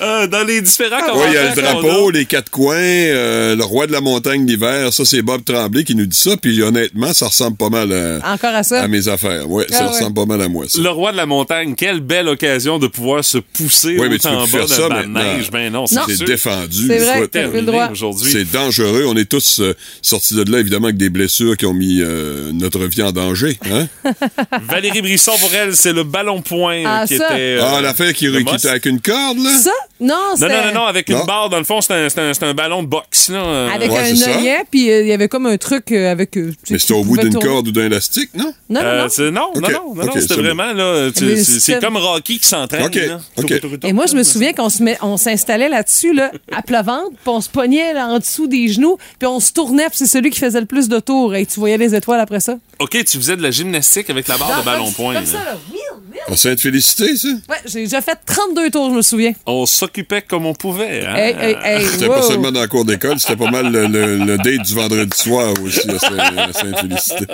Euh, (laughs) dans les différents Oui, il y a le drapeau, les quatre coins, euh, le roi de la montagne d'hiver. Ça, c'est Bob Tremblay qui nous dit ça. Puis honnêtement, ça ressemble pas mal à, Encore à ça? à mes affaires. Ouais, Ah ça ouais. ressemble pas mal à moi, ça. Le roi de la montagne, quelle belle occasion de pouvoir se pousser Oui, mais tu peux bas faire ça de la maintenant. neige. Ben non, c'est défendu. C'est vrai, aujourd'hui. C'est dangereux. On est tous euh, sortis de là, évidemment, avec des blessures qui ont mis euh, notre vie en danger. Hein? (laughs) Valérie Brisson, pour elle, c'est le ballon point Ah, qui ça. était... euh, ah, l'affaire qui, était avec une corde, là? Ça? Non, Non, c'était... non, non, non, avec une barre, dans le fond, c'est un, un- ballon de boxe. Là. Avec Ouais, un œillet, puis euh, il y avait comme un truc euh, avec... Mais c'était au bout d'une corde ou d'un élastique, non? Non, non, Euh, non. non, non, non, c'était bon. vraiment, là, c'est comme Rocky qui s'entraîne. Et moi, je me souviens qu'on se met, on s'installait là-dessus, là, à plat ventre, puis on se pognait là, en dessous des genoux, puis on se tournait, puis c'est celui qui faisait le plus de tours. Et tu voyais les étoiles après ça? OK, tu faisais de la gymnastique avec la barre de ballon comme, point. Comme là. ça, là. Wheel. À Sainte-Félicité, ça? Ouais, j'ai déjà fait 32 tours, je me souviens. On s'occupait comme on pouvait. hein. Hey, hey, hey, C'était wow. pas seulement dans la cour d'école, c'était pas mal le, le- le date du vendredi soir aussi à Saint- à Sainte-Félicité.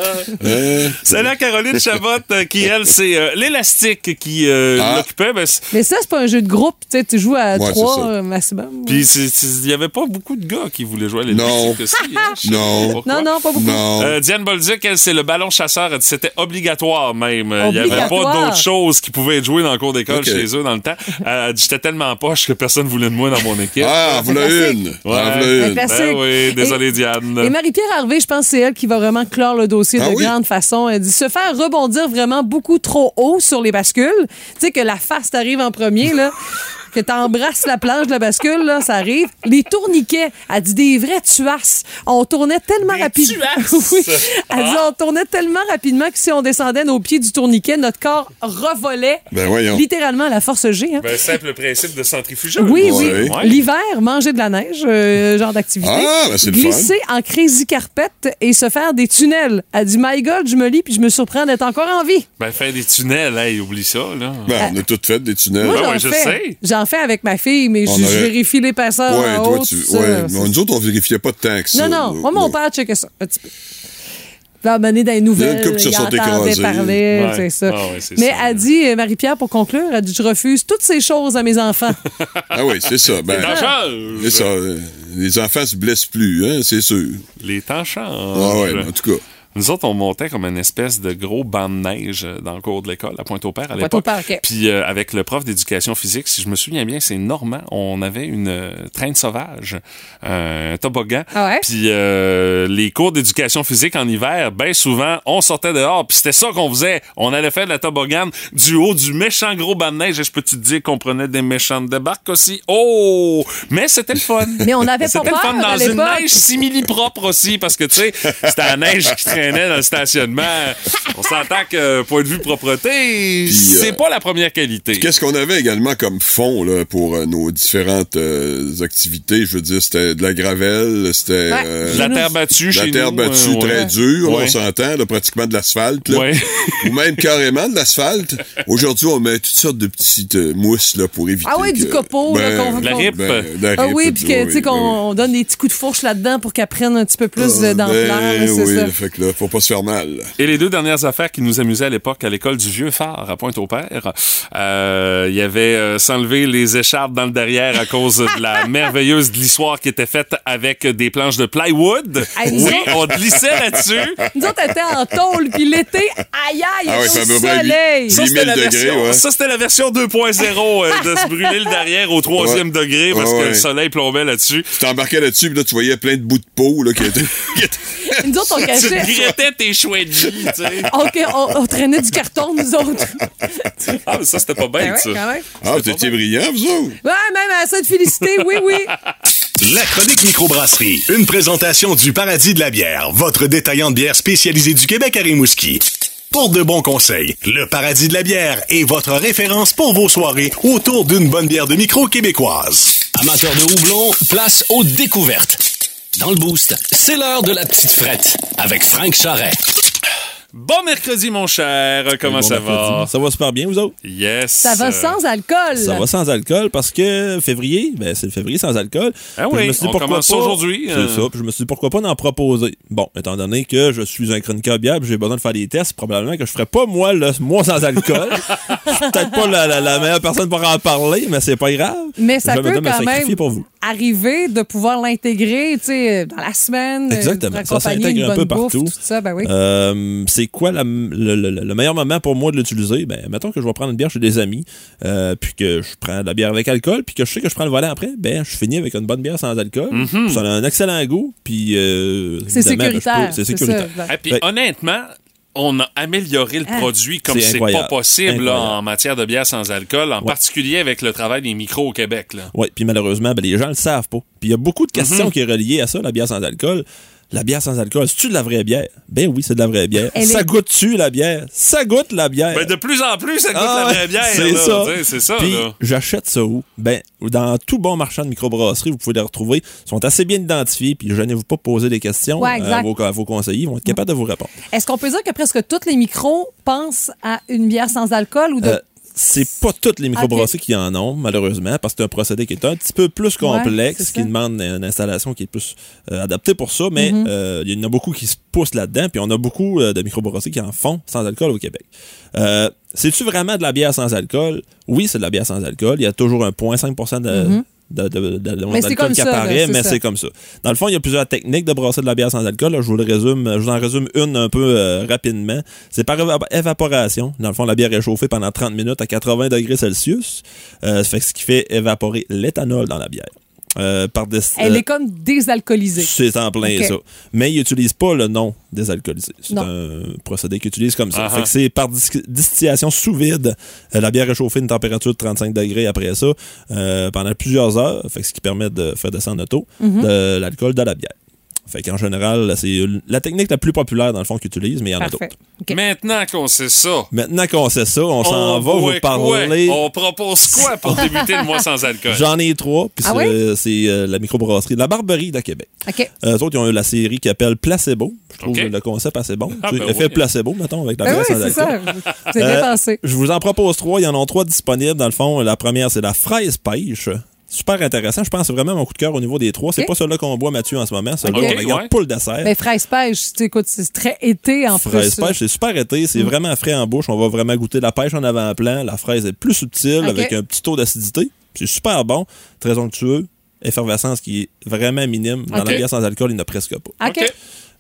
Hein? Salut à Caroline Chabot, euh, qui, elle, c'est euh, l'élastique qui euh, Ah. l'occupait. Ben, Mais ça, c'est pas un jeu de groupe. Tu sais, tu joues à Ouais, 3 ça. maximum. Puis il y avait pas beaucoup de gars qui voulaient jouer à Non. l'élastique aussi. hein. Non. non, non, pas beaucoup. Non. Euh, Diane Bolduc, elle, c'est le ballon chasseur. C'était obligatoire même. Euh, Il n'y avait pas Obligatoire. d'autres choses qui pouvaient être jouées dans le cours d'école chez eux dans le temps. Euh, elle dit J'étais tellement poche que personne voulait de moi dans mon équipe. Ah, voilà une. Ouais. Ah, voilà Un une. classique. Ben oui, désolé Et- Diane. Et Marie-Pierre Harvey, je pense que c'est elle qui va vraiment clore le dossier Ah de oui? grande façon. Elle dit se faire rebondir vraiment beaucoup trop haut sur les bascules. Tu sais, que la face t'arrive en premier, là. Que t'embrasses la planche de la bascule, là, ça arrive. Les tourniquets, elle dit des vrais tuasses. On tournait tellement Des rapidement. tuasses? (laughs) oui. Elle dit on tournait tellement rapidement que si on descendait nos pieds du tourniquet, notre corps revolait Ben voyons. littéralement à la force G. hein. Ben, simple principe de centrifugeuse. Oui, Ouais. oui. Ouais. L'hiver, manger de la neige, euh, genre d'activité. Ah, ben c'est le Glisser en crazy carpet et se faire des tunnels. Elle dit, my God, je me lis puis je me surprends d'être encore en vie. Ben, faire des tunnels, hey, oublie ça, là. Ben, on a toutes fait des tunnels. Moi, Ben ouais, je sais. J'en fais avec ma fille, mais je, aurait- vérifie l'épaisseur Ouais, en toi, haut, tu. ça. Ouais, mais nous autres, on vérifiait pas de temps que ça. Non, non. Moi, mon Ouais. père checkait ça un petit peu. Il va amener dans les nouvelles. couple qui se il sont écrasés. parler, Ouais. c'est ça. Ah ouais, mais ça. elle dit, euh, Marie-Pierre, pour conclure, elle dit, je refuse toutes ces choses à mes enfants. (laughs) Ah oui, c'est ça. Ben, Les temps changent. c'est ça. euh, Les enfants se blessent plus, hein, c'est sûr. Les temps changent. Ah ouais, en tout cas. Nous autres, on montait comme une espèce de gros banc de neige dans le cours de l'école, à Pointe-au-Père, à l'époque. Pointe-au-Père, OK. Puis euh, avec le prof d'éducation physique, si je me souviens bien, c'est Normand, on avait une euh, traîne sauvage, euh, un toboggan. Ah ouais? Puis euh, les cours d'éducation physique en hiver, bien souvent, on sortait dehors, puis c'était ça qu'on faisait. On allait faire de la toboggan du haut du méchant gros banc de neige. Et je peux te dire qu'on prenait des méchantes débarques aussi? Oh! Mais c'était le fun. Mais on n'avait pas C'était le peur fun dans une neige simili propre aussi parce que tu sais c'était la neige qui traînait dans le stationnement. On s'entend que point de vue propreté, c'est euh, pas la première qualité. Qu'est-ce qu'on avait également comme fond là, pour euh, nos différentes euh, activités? Je veux dire, c'était de la gravelle, c'était Ouais. euh, De la terre battue de chez la terre nous, battue euh, très ouais. dure, Ouais. on s'entend, pratiquement de l'asphalte, ou même carrément de l'asphalte. Aujourd'hui, on met toutes sortes de petites euh, mousses là, pour éviter Ah oui, du copeau, là, qu'on- La rip. ben, la Ah oui, puis que, oui, tu sais, oui, qu'on oui. on donne des petits coups de fourche là-dedans pour qu'elle prenne un petit peu plus Ah, euh, d'ampleur, ben là, c'est oui, ça. fait que là, faut pas se faire mal. Et les deux dernières affaires qui nous amusaient à l'époque à l'école du Vieux Phare à Pointe-au-Père, euh, il y avait euh, s'enlever les écharpes dans le derrière à cause de la (laughs) merveilleuse glissoire qui était faite avec des planches de plywood. Hey, nous oui, autres- on glissait là-dessus. Nous autres, on était en tôle, puis l'été, aïe aïe, Ah ouais, au ça soleil. Ça, c'était la 8000 degrés, version, ouais. ça, c'était la version 2.0 euh, de se brûler le derrière au troisième Ouais. degré parce Ouais, que le soleil plombait là-dessus. Tu t'embarquais là-dessus, puis là, tu voyais plein de bouts de peau là, qui étaient... Nous autres, on (laughs) cachait. Regrettais tes chouettes de vie, tu sais. (laughs) OK, on, on traînait du carton, nous autres. Ah, mais ça, c'était pas Ben bête, ouais, ça. quand même. Ah, vous étiez brillants, vous autres? Ouais, même à ça de féliciter, oui, oui. La chronique microbrasserie, une présentation du Paradis de la bière, votre détaillant de bière spécialisé du Québec à Rimouski. Pour de bons conseils, le Paradis de la bière est votre référence pour vos soirées autour d'une bonne bière de micro québécoise. Amateurs de houblon, place aux découvertes. Dans le boost, c'est l'heure de la petite frette avec Frank Charret. Bon mercredi, mon cher. Comment Bon ça mercredi. va? Ça va super bien, vous autres? Yes. Ça va sans alcool. Ça va sans alcool parce que février, ben c'est le février sans alcool. Ah oui, je me suis dit on pourquoi commence ça pas- aujourd'hui, C'est euh. ça. Puis je me suis dit pourquoi pas en proposer. Bon, étant donné que je suis un chroniqueur puis j'ai besoin de faire des tests, probablement que je ferais pas moi le moi sans alcool. (laughs) je suis peut-être pas la, la- la meilleure personne pour en parler, mais c'est pas grave. Mais ça je peut me quand sacrifier même pour vous. Arriver de pouvoir l'intégrer, tu sais, dans la semaine. euh, Exactement. Ça accompagner s'intègre une un peu bouffe, partout. Tout ça, ben oui. Euh, c'est quoi la- le, le- le meilleur moment pour moi de l'utiliser? Ben, mettons que je vais prendre une bière chez des amis, euh, puis que je prends de la bière avec alcool, puis que je sais que je prends le volet après, ben, je finis avec une bonne bière sans alcool. Mhm. Ça a un excellent goût, puis euh, C'est sécuritaire, peux- C'est c'est sécuritaire. Et puis, Ben, honnêtement, on a amélioré le Ah. produit comme C'est pas possible là, en matière de bière sans alcool, en Ouais. particulier avec le travail des micros au Québec. Là. Oui, puis malheureusement, ben, les gens le savent pas. Puis il y a beaucoup de questions Mhm. qui sont reliées à ça, la bière sans alcool. La bière sans alcool, c'est-tu de la vraie bière? Ben oui, c'est de la vraie bière. Elle ça est- goûte-tu la bière? Ça goûte la bière. Ben, de plus en plus, ça goûte Ah la ouais, vraie bière. C'est là, ça. C'est ça. Puis là. j'achète ça où? Ben, dans tout bon marchand de microbrasserie, vous pouvez les retrouver. Ils sont assez bien identifiés, puis gênez-vous pas de poser des questions Ouais, euh, à, vos, à vos conseillers. Ils vont être capables de vous répondre. Est-ce qu'on peut dire que presque tous les micros pensent à une bière sans alcool ou de. Euh, c'est pas toutes les microbrasseries qui en ont, malheureusement, parce que c'est un procédé qui est un petit peu plus complexe, qui demande une installation qui est plus euh, adaptée pour ça, mais Mhm. euh, il y en a beaucoup qui se poussent là-dedans, puis on a beaucoup euh, de microbrasseries qui en font sans alcool au Québec. Euh, C'est-tu vraiment de la bière sans alcool? Oui, c'est de la bière sans alcool. Il y a toujours un 0,5 de... Mhm. De- de- de- Mais c'est d'alcool comme qui ça, apparaît, mais c'est comme ça. Dans le fond, il y a plusieurs techniques de brasser de la bière sans alcool. Là, je vous le résume, je vous en résume une un peu euh, rapidement. C'est par éva- évaporation. Dans le fond, la bière est chauffée pendant 30 minutes à 80 degrés Celsius. Euh, ça fait ce qui fait évaporer l'éthanol dans la bière. Euh, par des, Elle euh, est comme désalcoolisée. c'est en plein ça. Mais ils n'utilisent pas le nom désalcoolisé. C'est un procédé qu'ils utilisent comme ça. Ah Fait ah. que c'est par dis- distillation sous vide. Euh, la bière est chauffée à une température de 35 degrés après ça euh, pendant plusieurs heures. Fait que ce qui permet de faire descendre le taux Mhm. de l'alcool de la bière. Fait qu'en général, c'est la technique la plus populaire dans le fond qu'ils utilisent, mais il y en a d'autres. Maintenant qu'on sait ça, Maintenant qu'on sait ça, on s'en va vous parler. quoi? On propose quoi pour (laughs) débuter le mois sans alcool? J'en ai trois, puis Ah c'est ouais? c'est, euh, la microbrasserie de la Barberie de Québec. OK. Euh, eux autres, ils ont eu la série qui appelle Placebo. Je trouve le concept assez bon. Ah, Tu ben effet oui. placebo, mettons, avec la Ben bière oui, sans c'est ça. alcool. C'est bien Euh, pensé. Je vous en propose trois. Il y en a trois disponibles, dans le fond. La première, c'est la fraise pêche. Super intéressant. Je pense que c'est vraiment mon coup de cœur au niveau des trois. C'est OK. pas celui-là qu'on boit, Mathieu, en ce moment. Celui-là, OK, on regarde ouais. pas le dessert. Ben, fraise pêche, tu sais, écoute, c'est très été en Fraise plus. là. pêche, c'est super été, c'est vraiment frais en bouche. On va vraiment goûter la pêche en avant-plan. La fraise est plus subtile avec un petit taux d'acidité. C'est super bon, très onctueux, effervescence qui est vraiment minime. Dans la bière sans alcool, il n'y en a presque pas. OK.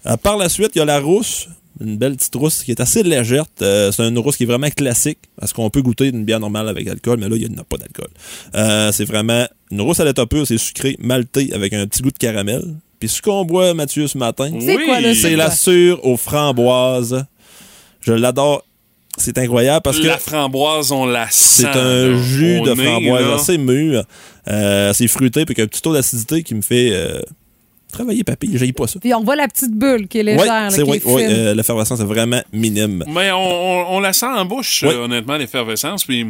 Euh, par la suite, il y a la rousse. Une belle petite rousse qui est assez légère. Euh, c'est une rousse qui est vraiment classique. Parce qu'on peut goûter une bière normale avec alcool, mais là, il n'y en a pas d'alcool. Euh, c'est vraiment une rousse à l'état pur, c'est sucré, malté, avec un petit goût de caramel. Puis ce qu'on boit, Mathieu, ce matin, C'est la sûre aux framboises. Je l'adore. C'est incroyable parce que la framboise, on la sent. c'est un jus de nez, framboise là. assez mûr. Euh, c'est fruité, puis un petit taux d'acidité qui me fait euh, travailler, papy. J'aille pas ça. Puis on voit la petite bulle qui est légère, oui, est oui, euh, l'effervescence est vraiment minime. Mais on, on- on la sent en bouche, Oui. euh, honnêtement, l'effervescence. Puis,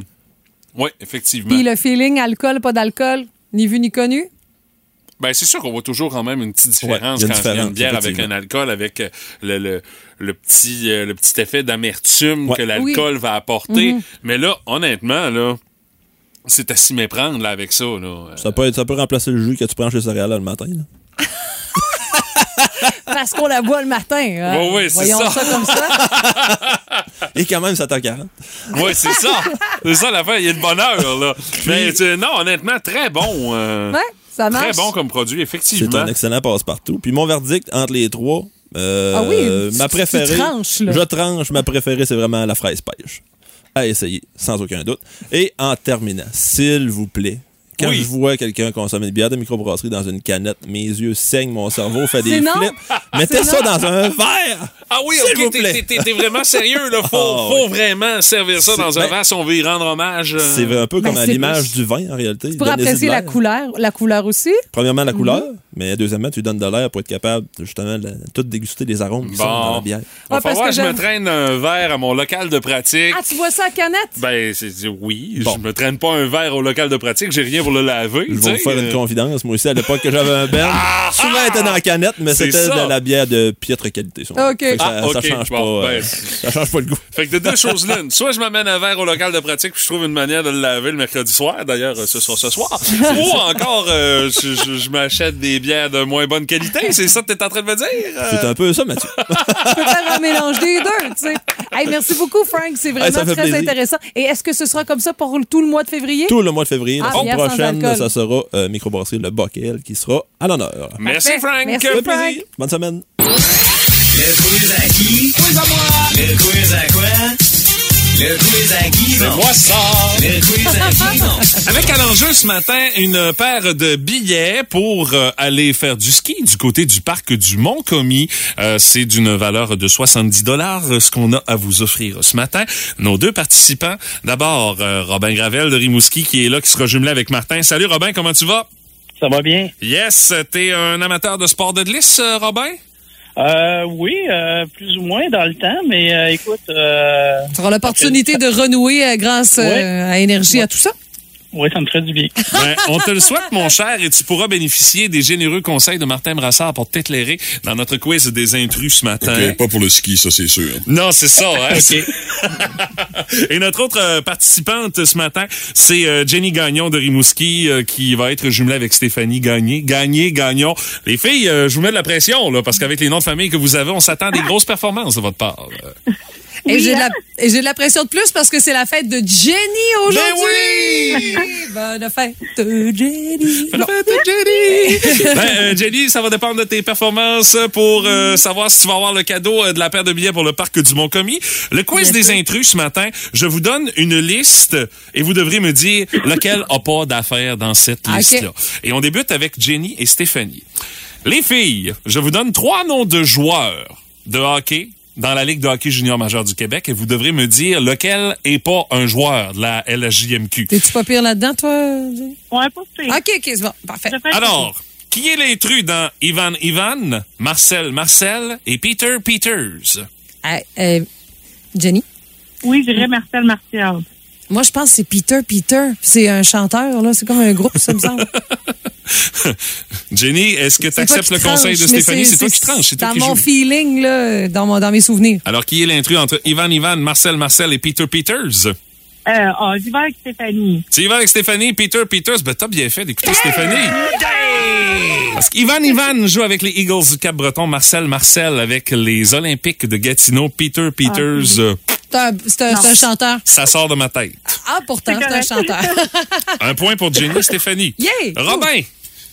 oui, effectivement. Puis le feeling alcool, pas d'alcool, ni vu ni connu? Ben, c'est sûr qu'on voit toujours quand même une petite différence Ouais, une quand il y a différence, une bière avec un alcool, avec euh, le, le, le petit, euh, le petit effet d'amertume Ouais. que l'alcool va apporter. Mais là, honnêtement, là, c'est à s'y méprendre là, avec ça. Là. Ça peut, être- ça peut remplacer le jus que tu prends chez Céréales le matin. là. (laughs) Parce qu'on la boit le matin. hein. Ouais, c'est Voyons ça. ça. comme ça. Et quand même, ça t'a 40. Oui, c'est ça. c'est ça l'affaire. Il y a de bonheur, là. Mais tu- non, honnêtement, très bon. euh, Ouais, ça marche. très bon comme produit, C'est effectivement. un excellent passe-partout. Puis mon verdict entre les trois, euh, Ah oui, tu- ma tu préférée. tranches, là. Je tranche. Ma préférée, c'est vraiment la fraise pêche. À essayer, sans aucun doute. Et en terminant, s'il vous plaît, quand Oui. je vois quelqu'un consommer une bière de microbrasserie dans une canette, mes yeux saignent, mon cerveau fait des non. flips. Mettez C'est ça non. dans un verre! Ah oui, S'il vous ok, t'es- vraiment sérieux, là. Faut, Ah, faut vraiment servir ça dans un ben, verre si on veut y rendre hommage. euh. C'est un peu Ben, comme à l'image du vin, en réalité. Pour apprécier la couleur, la couleur aussi. Premièrement, Mhm. la couleur, mais deuxièmement, tu lui donnes de l'air pour être capable, justement, de tout déguster les arômes qui sont dans la bière. Va Ah, que que je me traîne un verre à mon local de pratique. Ah, tu vois ça à canette? Ben, c'est c'est- oui, Bon. je me traîne pas un verre au local de pratique, j'ai rien pour le laver. Je tu vais vous faire une euh. confidence. Moi aussi, à l'époque que j'avais un Ben, (laughs) souvent elle était dans la canette, mais c'était de la bière de piètre qualité. que ça, Ah, ça change Bon, pas. euh, ben, ça change pas le goût. Fait que de deux choses l'une. Soit je m'amène un verre au local de pratique puis je trouve une manière de le laver le mercredi soir. D'ailleurs, euh, ce sera ce soir. (laughs) Ou encore, euh, je, je- je m'achète des bières de moins bonne qualité. C'est ça que t'es en train de me dire? Euh, C'est un peu ça, Mathieu. (laughs) Tu peux faire un mélange des deux, tu sais. Hey, merci beaucoup, Frank. C'est vraiment Hey, très plaisir. intéressant. Et est-ce que ce sera comme ça pour tout le mois de février? Tout le mois de février, la Ah, semaine bière sans prochaine, ça sera euh, Microbrasserie Le Bockel qui sera à l'honneur. Merci, Parfait. Frank. Merci, Frank. plaisir. Bonne semaine. Le quiz à qui? Quiz à moi! Le quiz à quoi? Le quiz à Guy, non. Moi, ça. Le quiz à Guy, non. (laughs) Avec à l'enjeu ce matin une paire de billets pour euh, aller faire du ski du côté du parc du Mont-Commis. Euh, c'est d'une valeur de 70 dollars ce qu'on a à vous offrir ce matin. Nos deux participants, d'abord euh, Robin Gravel de Rimouski qui est là, qui sera jumelé avec Martin. Salut Robin, comment tu vas? Ça va bien? Yes, t'es un amateur de sport de glisse, euh, Robin? Euh, oui, euh, plus ou moins dans le temps, mais euh, écoute, euh, Tu auras l'opportunité de renouer euh, grâce à Énergie, à tout ça. Oui, ça me ferait du bien. Ben, on te le souhaite, mon cher, et tu pourras bénéficier des généreux conseils de Martin Brassard pour t'éclairer dans notre quiz des intrus ce matin. Ok, pas pour le ski, ça, c'est sûr. Non, c'est ça. Hein? (laughs) (laughs) Et notre autre euh, participante ce matin, c'est euh, Jenny Gagnon de Rimouski euh, qui va être jumelée avec Stéphanie Gagné. Gagné, Gagnon. Les filles, je vous mets de la pression là, parce qu'avec les noms de famille que vous avez, on s'attend à des (laughs) grosses performances de votre part. Et j'ai de, la- et j'ai de la pression de plus parce que c'est la fête de Jenny aujourd'hui. (laughs) Bonne fête de Jenny. Bonne fête de Jenny! (laughs) Ben, euh, Jenny, ça va dépendre de tes performances pour euh, savoir si tu vas avoir le cadeau euh, de la paire de billets pour le parc du Mont-Commis. Le quiz des intrus ce matin, je vous donne une liste et vous devrez me dire lequel a pas d'affaires dans cette Ah, liste-là. Et on débute avec Jenny et Stéphanie. Les filles, je vous donne trois noms de joueurs de hockey dans la Ligue de hockey junior majeur du Québec et vous devrez me dire lequel est pas un joueur de la LHJMQ. T'es-tu pas pire là-dedans, toi? Ouais, pas pire. OK, OK, c'est bon. Parfait. Alors, qui est l'intrus dans Ivan Ivan, Marcel Marcel et Peter Peters? Ah, euh, Jenny? Oui, je dirais Marcel Martial. Moi, je pense que c'est Peter Peter. C'est un chanteur, là. C'est comme un groupe, ça me semble. (laughs) Jenny, est-ce que tu acceptes le conseil de Stéphanie? C'est toi qui tranches, c'est toi Dans qui mon feeling, là, dans, mon, dans mes souvenirs. Alors, qui est l'intrus entre Ivan Ivan, Marcel Marcel et Peter Peters? Euh, oh, j'y vais avec Stéphanie. Tu y vas avec Stéphanie, Peter Peters, ben t'as bien fait d'écouter Stéphanie. Parce qu'Ivan Ivan joue avec les Eagles du Cap-Breton, Marcel Marcel avec les Olympiques de Gatineau, Peter Peters, un, c'est un- chanteur. ça sort de ma tête. Ah, pourtant, c'est un chanteur. (laughs) Un point pour Jenny, Stéphanie. Yeah! Robin.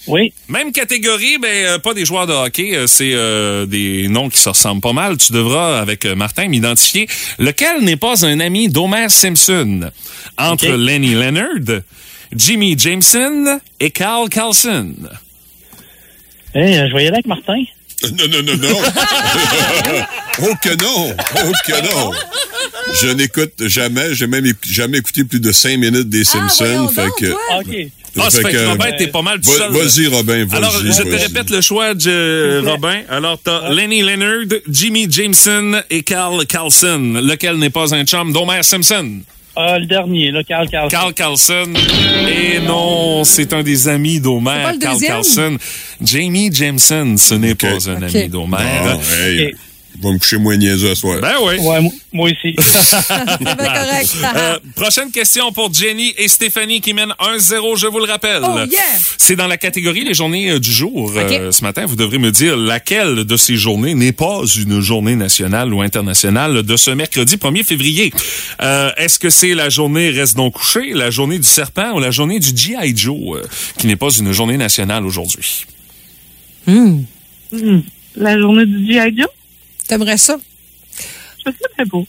Oui. Même catégorie, ben euh, pas des joueurs de hockey, euh, c'est euh, des noms qui se ressemblent pas mal. Tu devras, avec euh, Martin, m'identifier lequel n'est pas un ami d'Homer Simpson? Entre. Lenny Leonard, Jimmy Jameson et Carl Carlson. Hey, euh, je aller avec Martin. Non, non, non, non. (laughs) oh que non. Oh que non. Je n'écoute jamais. J'ai même jamais écouté plus de cinq minutes des Simpsons. fait que, OK. Ah, ça fait que Robin, t'es pas mal tout Va- seul. Vas-y, Robin, vas-y. Alors, je te répète le choix de Robin. Alors, t'as Lenny Leonard, Jimmy Jameson et Carl Carlson. Lequel n'est pas un chum d'Homer Simpson? Ah, le dernier, là, Carl Carl. Carl Carlson. Et non, c'est un des amis d'Homer, pas le Carl deuxième? Carlson. Jamie Jameson, ce n'est pas un ami d'Homer. Hey, Ok. Va me coucher moins niaiseux à soir. Ben oui. Ouais, moi- aussi. (laughs) C'est bien correct. Euh, prochaine question pour Jenny et Stéphanie qui mènent 1-0, je vous le rappelle. Oh, yeah! C'est dans la catégorie les journées euh, du jour. Euh, ce matin, vous devrez me dire laquelle de ces journées n'est pas une journée nationale ou internationale de ce mercredi 1er février. Euh, Est-ce que c'est la journée Reste donc couché, la journée du serpent ou la journée du G.I. Joe, euh, qui n'est pas une journée nationale aujourd'hui? Hmm. Hmm. La journée du G.I. Joe? T'aimerais ça? Je pas beau.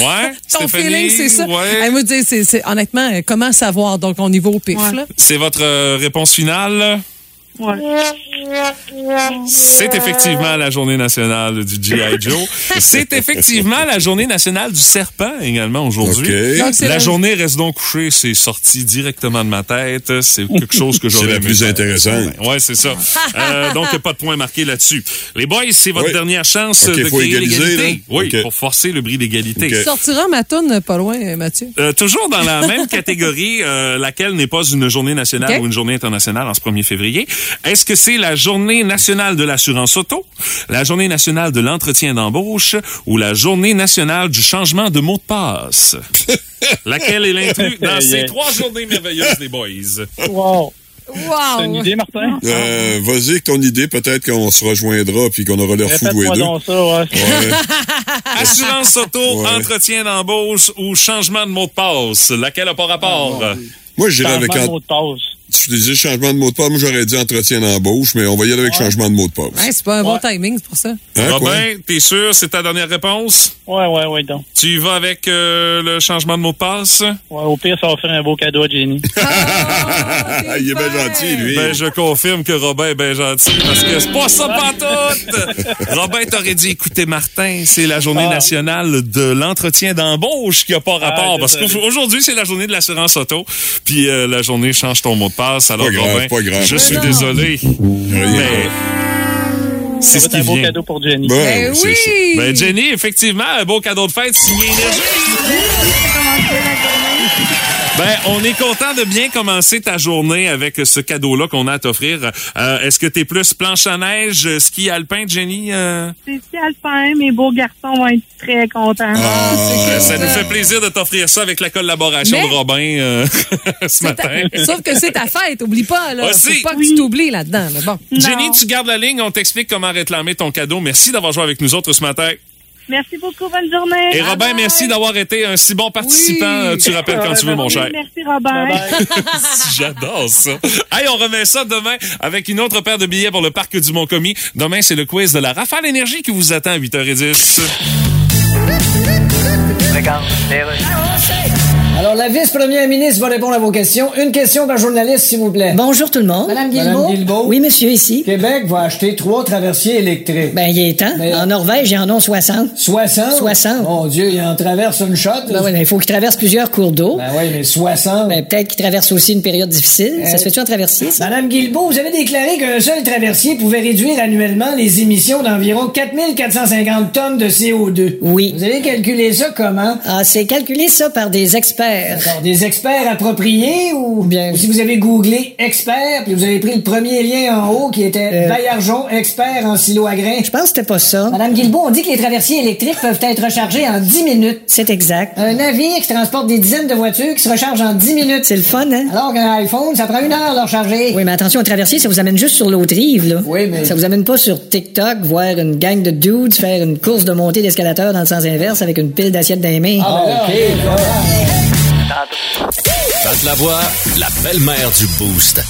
Ouais, (laughs) Ton Stéphanie? feeling, c'est ça? Ouais. Hey, moi, c'est- c'est- honnêtement, comment savoir? Donc, on y va au pif, Ouais. là. C'est votre euh, réponse finale? Ouais. C'est effectivement la journée nationale du G.I. (laughs) Joe. C'est effectivement la journée nationale du serpent également aujourd'hui. La journée reste donc couchée, c'est sorti directement de ma tête. C'est quelque chose que j'aurais C'est la plus intéressante. Ouais, c'est ça. (laughs) Euh, donc, pas de point marqué là-dessus. Les boys, c'est votre Oui. dernière chance OK, de créer l'égalité. Oui, pour forcer le bris d'égalité. Tu sortiras ma toune pas loin, euh, Mathieu. Euh, toujours dans la même catégorie, euh, laquelle n'est pas une journée nationale ou une journée internationale en ce 1er février. Est-ce que c'est la journée nationale de l'assurance auto, la journée nationale de l'entretien d'embauche ou la journée nationale du changement de mot de passe? (laughs) Laquelle est l'intrus dans ces trois journées merveilleuses, les boys? Wow. Wow. T'as une idée, Martin? Euh, Vas-y avec ton idée, peut-être qu'on se rejoindra puis qu'on aura l'air fou tous les deux. ça, ouais. Ouais. (laughs) Assurance auto, Ouais. entretien d'embauche ou changement de mot de passe? Laquelle n'a pas rapport? Moi, j'irais avec... Changement de mot de passe. Je disais changement de mot de passe. Moi, j'aurais dit entretien d'embauche, mais on va y aller avec changement de mot de passe. Ouais, c'est pas un bon timing, c'est pour ça. Hein? Robin, t'es sûr? C'est ta dernière réponse? Ouais, ouais, ouais, donc. Tu y vas avec euh, le changement de mot de passe? Ouais, au pire, ça va faire un beau cadeau à Jenny. Ah, (laughs) il est bien gentil, lui. Ben, je confirme que Robin est bien gentil parce que c'est pas ça pantoute! (laughs) Robin, t'aurais dit écoutez, Martin, c'est la journée Ah. nationale de l'entretien d'embauche qui a pas rapport Ah, parce désolé. qu'aujourd'hui, c'est la journée de l'assurance auto puis euh, la journée change ton mot de passe. Alors, Pas grave, Robin, pas grave. je Mais suis non. désolé, mais c'est ce qui un beau vient. cadeau pour Jenny. Ben, Ben c'est ça. oui! Ben, Jenny, effectivement, un beau cadeau de fête signé Énergie. Ben, on est content de bien commencer ta journée avec ce cadeau-là qu'on a à t'offrir. Euh, Est-ce que t'es plus planche à neige, euh, ski alpin, Jenny? Euh, C'est si alpin, mes beaux garçons vont être très contents. Ah, (laughs) ça nous fait plaisir de t'offrir ça avec la collaboration Mais- de Robin euh, (laughs) ce ta- matin. Sauf que c'est ta fête, oublie pas, là. Aussi. Faut pas que tu t'oublies là-dedans, là. Bon. Jenny, tu gardes la ligne, on t'explique comment réclamer ton cadeau. Merci d'avoir joué avec nous autres ce matin. Merci beaucoup, bonne journée. Et Robin, merci d'avoir été un si bon participant. Oui. Tu rappelles quand tu veux, mon cher. Merci, Robin. (laughs) J'adore ça. Hey, on remet ça demain avec une autre paire de billets pour le parc du Mont-Commis. Demain, c'est le quiz de la Rafale Énergie qui vous attend à 8h10. Alors, la vice-première ministre va répondre à vos questions. Une question par journaliste, s'il vous plaît. Bonjour tout le monde. Madame Guilbeault? Oui, monsieur, ici. Québec va acheter trois traversiers électriques. Ben, il est temps. Mais- En Norvège, ils en ont 60. 60? 60. Mon Dieu, il en traverse une shot. Ben oui, ben, il faut qu'ils traversent plusieurs cours d'eau. Ben oui, mais 60. Ben, peut-être qu'ils traversent aussi une période difficile. Ça se fait-tu en traversier, ça? Madame Guilbeault, vous avez déclaré qu'un seul traversier pouvait réduire annuellement les émissions d'environ 4450 tonnes de CO2. Oui. Vous avez calculé ça comment? Ah, c'est calculé ça par des experts. D'accord, des experts appropriés ou Bien. ou si vous avez googlé expert puis vous avez pris le premier lien en haut qui était Euh. Baillargeon expert en silo à grains. Je pense que c'était pas ça. Madame Guilbeault, on dit que les traversiers électriques peuvent être rechargés en 10 minutes. C'est exact. Un navire qui transporte des dizaines de voitures qui se recharge en 10 minutes. C'est le fun, hein? Alors qu'un iPhone, ça prend une heure de le recharger. Oui, mais attention, un traversier, ça vous amène juste sur l'autre rive, là. Oui, mais- Ça vous amène pas sur TikTok, voir une gang de dudes faire une course de montée d'escalateur dans le sens inverse avec une pile d'assiettes dans les mains. Ah, ben là, Pat Lavoie, la belle-mère du Boost.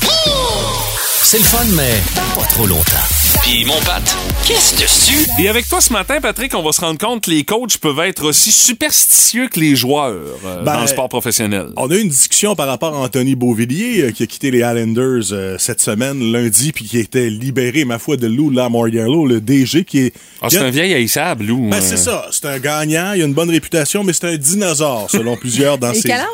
C'est le fun, mais pas trop longtemps. Puis mon Pat, qu'est-ce dessus? Et avec toi ce matin, Patrick, on va se rendre compte que les coachs peuvent être aussi superstitieux que les joueurs euh, Ben, dans le sport professionnel. On a eu une discussion par rapport à Anthony Beauvillier euh, qui a quitté les Islanders euh, cette semaine, lundi, puis qui a été libéré, ma foi, de Lou Lamoriello, le DG, qui est... Ah, c'est a- un vieil haïssable, Lou. Ben, euh. c'est ça. C'est un gagnant, il a une bonne réputation, mais c'est un dinosaure, selon (laughs) plusieurs dans Et ses... quel âge?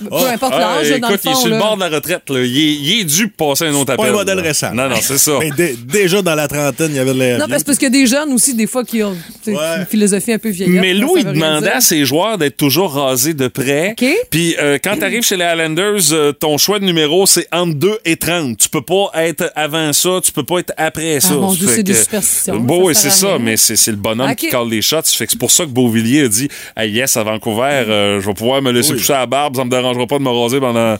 Peu Ah, importe l'âge, dans le écoute, il est fond. sur le bord de la retraite. Là. Il, est, il est dû passer un autre Pas appel. un modèle là. récent. Non, non, c'est ça. Mais déjà dans la trentaine, il y avait de l'air. Non, parce parce qu'il y a des jeunes aussi, des fois, qui ont Ouais. une philosophie un peu vieillotte. Mais Lou, il demandait à ses joueurs d'être toujours rasés de près. OK. Puis euh, quand tu arrives chez les Highlanders, euh, ton choix de numéro, c'est entre 2 et 30. Tu peux pas être avant ça, tu peux pas être après ça. Ah, mon Dieu, c'est des superstitions, Bon, ça oui, c'est à ça, mais c'est c'est le bonhomme qui colle les shots. Fait que c'est pour ça que Beauvillier a dit hey, yes, à Vancouver, euh, je vais pouvoir me laisser Oui. pousser la barbe, ça me dérangera pas de me raser pendant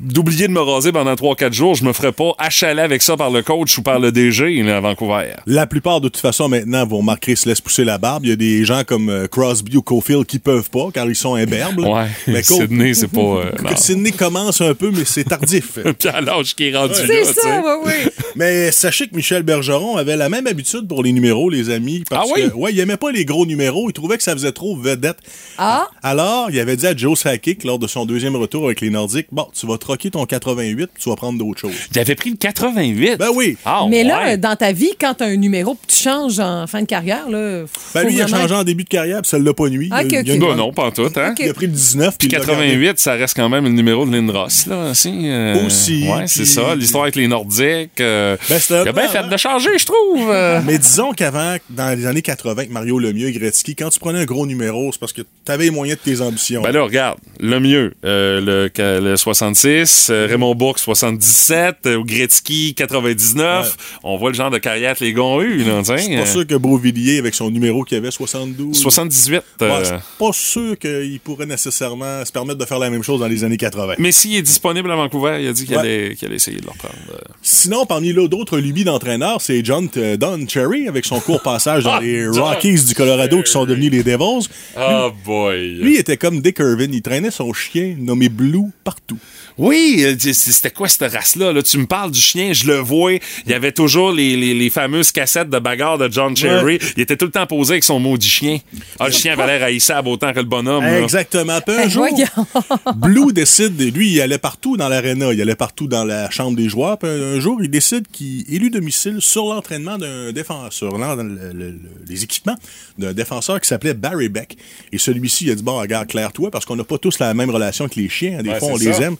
d'oublier de me raser pendant 3-4 jours, je me ferai pas achaler avec ça par le coach ou par le DG là, à Vancouver. La plupart, de toute façon, maintenant, vous remarquerez, se laissent pousser la barbe. Il y a des gens comme euh, Crosby ou Cofield qui peuvent pas, car ils sont imberbes. là. Ouais, Mais (laughs) Co- Sydney, c'est pas... euh. (laughs) Sydney commence un peu, mais c'est tardif. (laughs) Puis à l'âge qui est rendu là, C'est ça, oui, oui. mais sachez que Michel Bergeron avait la même habitude pour les numéros, les amis. Parce Ah oui? que, ouais, il aimait pas les gros numéros. Il trouvait que ça faisait trop vedette. Ah, Alors, il avait dit à Joe Sakic, lors de son deuxième retour avec les Nordiques, bon, tu vas troquer ton 88, puis tu vas prendre d'autres choses. Il avait pris le 88. Ben oui. Ah, mais là, ouais. dans ta vie, quand tu as un numéro que tu changes en fin de carrière, là. Ben lui, il a changé en début de carrière, puis ça l'a pas nuit. Ok, il, a, il a ok. une bonne- non, pas en tout, hein? Il a pris le 19, puis Puis il l'a gardé. 88, ça reste quand même le numéro de Lindros, là, aussi. euh, Aussi, Ouais, c'est ça. L'histoire avec les Nordiques. euh, Ben, il a bien fait avant. de changer, je trouve. euh. (laughs) Mais disons qu'avant, dans les années 80, avec Mario Lemieux et Gretzky, quand tu prenais un gros numéro, c'est parce que tu avais les moyens de tes ambitions. Ben là, regarde, le mieux, euh, le, le 66, 70, euh, Raymond Bourque 77, euh, Gretzky 99. On voit le genre de carrière que les gars ont eu. Je suis pas sûr que Beauvillier, avec son numéro qu'il avait 72. 78. Ouais, euh, c'est pas sûr qu'il pourrait nécessairement se permettre de faire la même chose dans les années 80. Mais s'il est disponible à Vancouver, il a dit qu'il Ouais. allait, essayer de le reprendre. euh. Sinon, parmi d'autres lubies d'entraîneurs, c'est John euh, Don Cherry avec son court passage dans Ah, les Rockies du Colorado qui sont devenus les Devils. Oh boy. Lui, était comme Dick Irvin. Il traînait son chien nommé Blue partout. Oui, c'était quoi cette race-là? Là? Tu me parles du chien, je le vois. Il y avait toujours les, les, les fameuses cassettes de bagarre de John Cherry. Il était tout le temps posé avec son maudit chien. Ah, le chien avait l'air haïssable autant que le bonhomme. là. Exactement. Puis un Eh, jour. (laughs) Blue décide, lui, il allait partout dans l'aréna, il allait partout dans la chambre des joueurs. Puis un, jour, il décide qu'il élu domicile sur l'entraînement d'un défenseur, sur l'en- le- le- le- les équipements d'un défenseur qui s'appelait Barry Beck. Et celui-ci, il a dit Bon, regarde, claire-toi, parce qu'on n'a pas tous la même relation que les chiens. Des Ouais, fois, on les aime.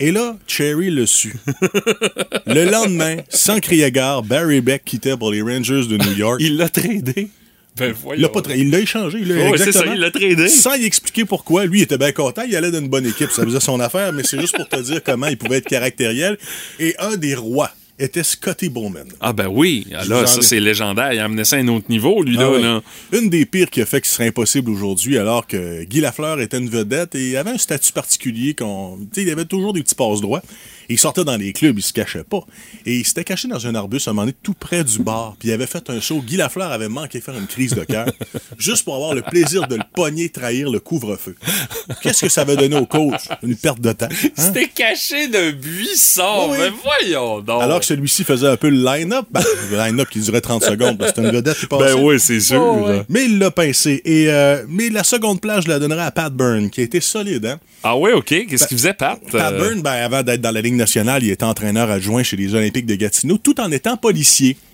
Et là, Cherry le su. (laughs) le lendemain, sans crier gare, Barry Beck quittait pour les Rangers de New York. Il l'a tradé. Ben, Il l'a pas tra- il l'a échangé. Il l'a exactement. ça, il l'a tradé. Sans y expliquer pourquoi. Lui, il était bien content. Il allait d'une bonne équipe. Ça faisait son affaire, mais c'est juste pour te dire comment il pouvait être caractériel. Et un des rois était Scotty Bowman. Ah ben oui, Ah, là, J'en ça c'est légendaire. Il a amené ça à un autre niveau, lui, Ah là. oui. là. Une des pires qui a fait que ce serait impossible aujourd'hui, alors que Guy Lafleur était une vedette et il avait un statut particulier. qu'on, il avait toujours des petits passe-droits. Et il sortait dans les clubs, il se cachait pas. Et il s'était caché dans un arbuste à un moment donné, tout près du bar. Puis il avait fait un saut. Guy Lafleur avait manqué faire une crise de cœur, (laughs) juste pour avoir le plaisir de le pogner, trahir le couvre-feu. Qu'est-ce que ça avait donné au coach? Une perte de temps. hein? C'était caché d'un buisson. Oui. Mais voyons donc. Alors que celui-ci faisait un peu le line-up. Ben, le line-up qui durait 30 secondes, parce que c'était une vedette qui passait. Ben oui, c'est sûr. Oh, ouais. Mais il l'a pincé. Et, euh, mais la seconde place, je la donnerais à Pat Byrne, qui a été solide. Hein? Ah oui, OK. Qu'est-ce qu'il faisait, Pat? Pat Byrne, ben, avant d'être dans la Ligue nationale, il était entraîneur adjoint chez les Olympiques de Gatineau, tout en étant policier. (laughs)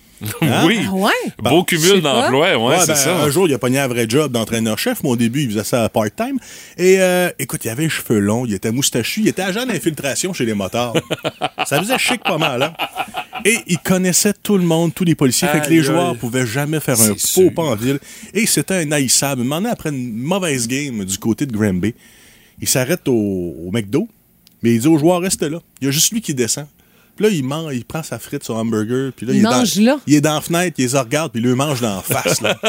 Hein? Oui. Ah ouais? Beau cumul pas. d'emplois, ouais, Ouais, c'est ben, ça. Un jour, il a pogné un vrai job d'entraîneur-chef. Au début, il faisait ça à part-time. Et euh, écoute, il avait les cheveux longs, il était moustachu, il était agent d'infiltration chez les motards. ça faisait chic pas mal, hein? Et il connaissait tout le monde, tous les policiers. fait que les joueurs pouvaient jamais faire un sûr. pas en ville. Et c'était un haïssable. Maintenant, après une mauvaise game du côté de Granby, il s'arrête au, au McDo, mais il dit aux joueurs, restez là. Il y a juste lui qui descend. Puis là, il mange, il prend sa frite, son hamburger, puis là, Il il, est mange dans, là. il est dans la fenêtre, il les regarde, puis il le mange dans la face, là. (laughs)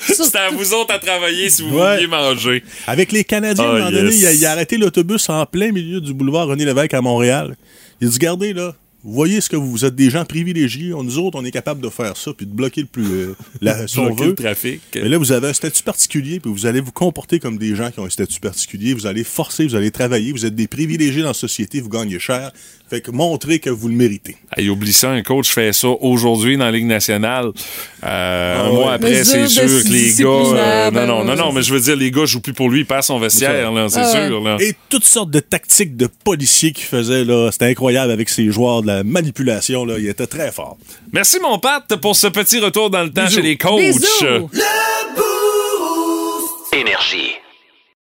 C'était à vous autres à travailler si vous Ouais. vouliez manger. Avec les Canadiens, à un Ah, moment donné, il a, il a arrêté l'autobus en plein milieu du boulevard René Lévesque à Montréal. Il a dit, gardez là, voyez ce que vous, vous êtes des gens privilégiés. On, nous autres, on est capable de faire ça, puis de bloquer le plus, euh, la, (laughs) si on veut. le trafic. Mais là, vous avez un statut particulier, puis vous allez vous comporter comme des gens qui ont un statut particulier. Vous allez forcer, vous allez travailler, vous êtes des privilégiés dans la société, vous gagnez cher. Fait que montrez que vous le méritez. Hey, oublie ça, un coach fait ça aujourd'hui dans la Ligue nationale. Euh, un ouais. mois après, c'est sûr que les gars. euh, non, non, non, non, mais je veux dire, les gars jouent plus pour lui, il perd son vestiaire, là, c'est Ah ouais. sûr. Là. Et toutes sortes de tactiques de policiers qu'il faisait, là, c'était incroyable avec ses joueurs, de la manipulation, là, il était très fort. Merci, mon Pat, pour ce petit retour dans le temps chez les coachs. Bisous. Énergie.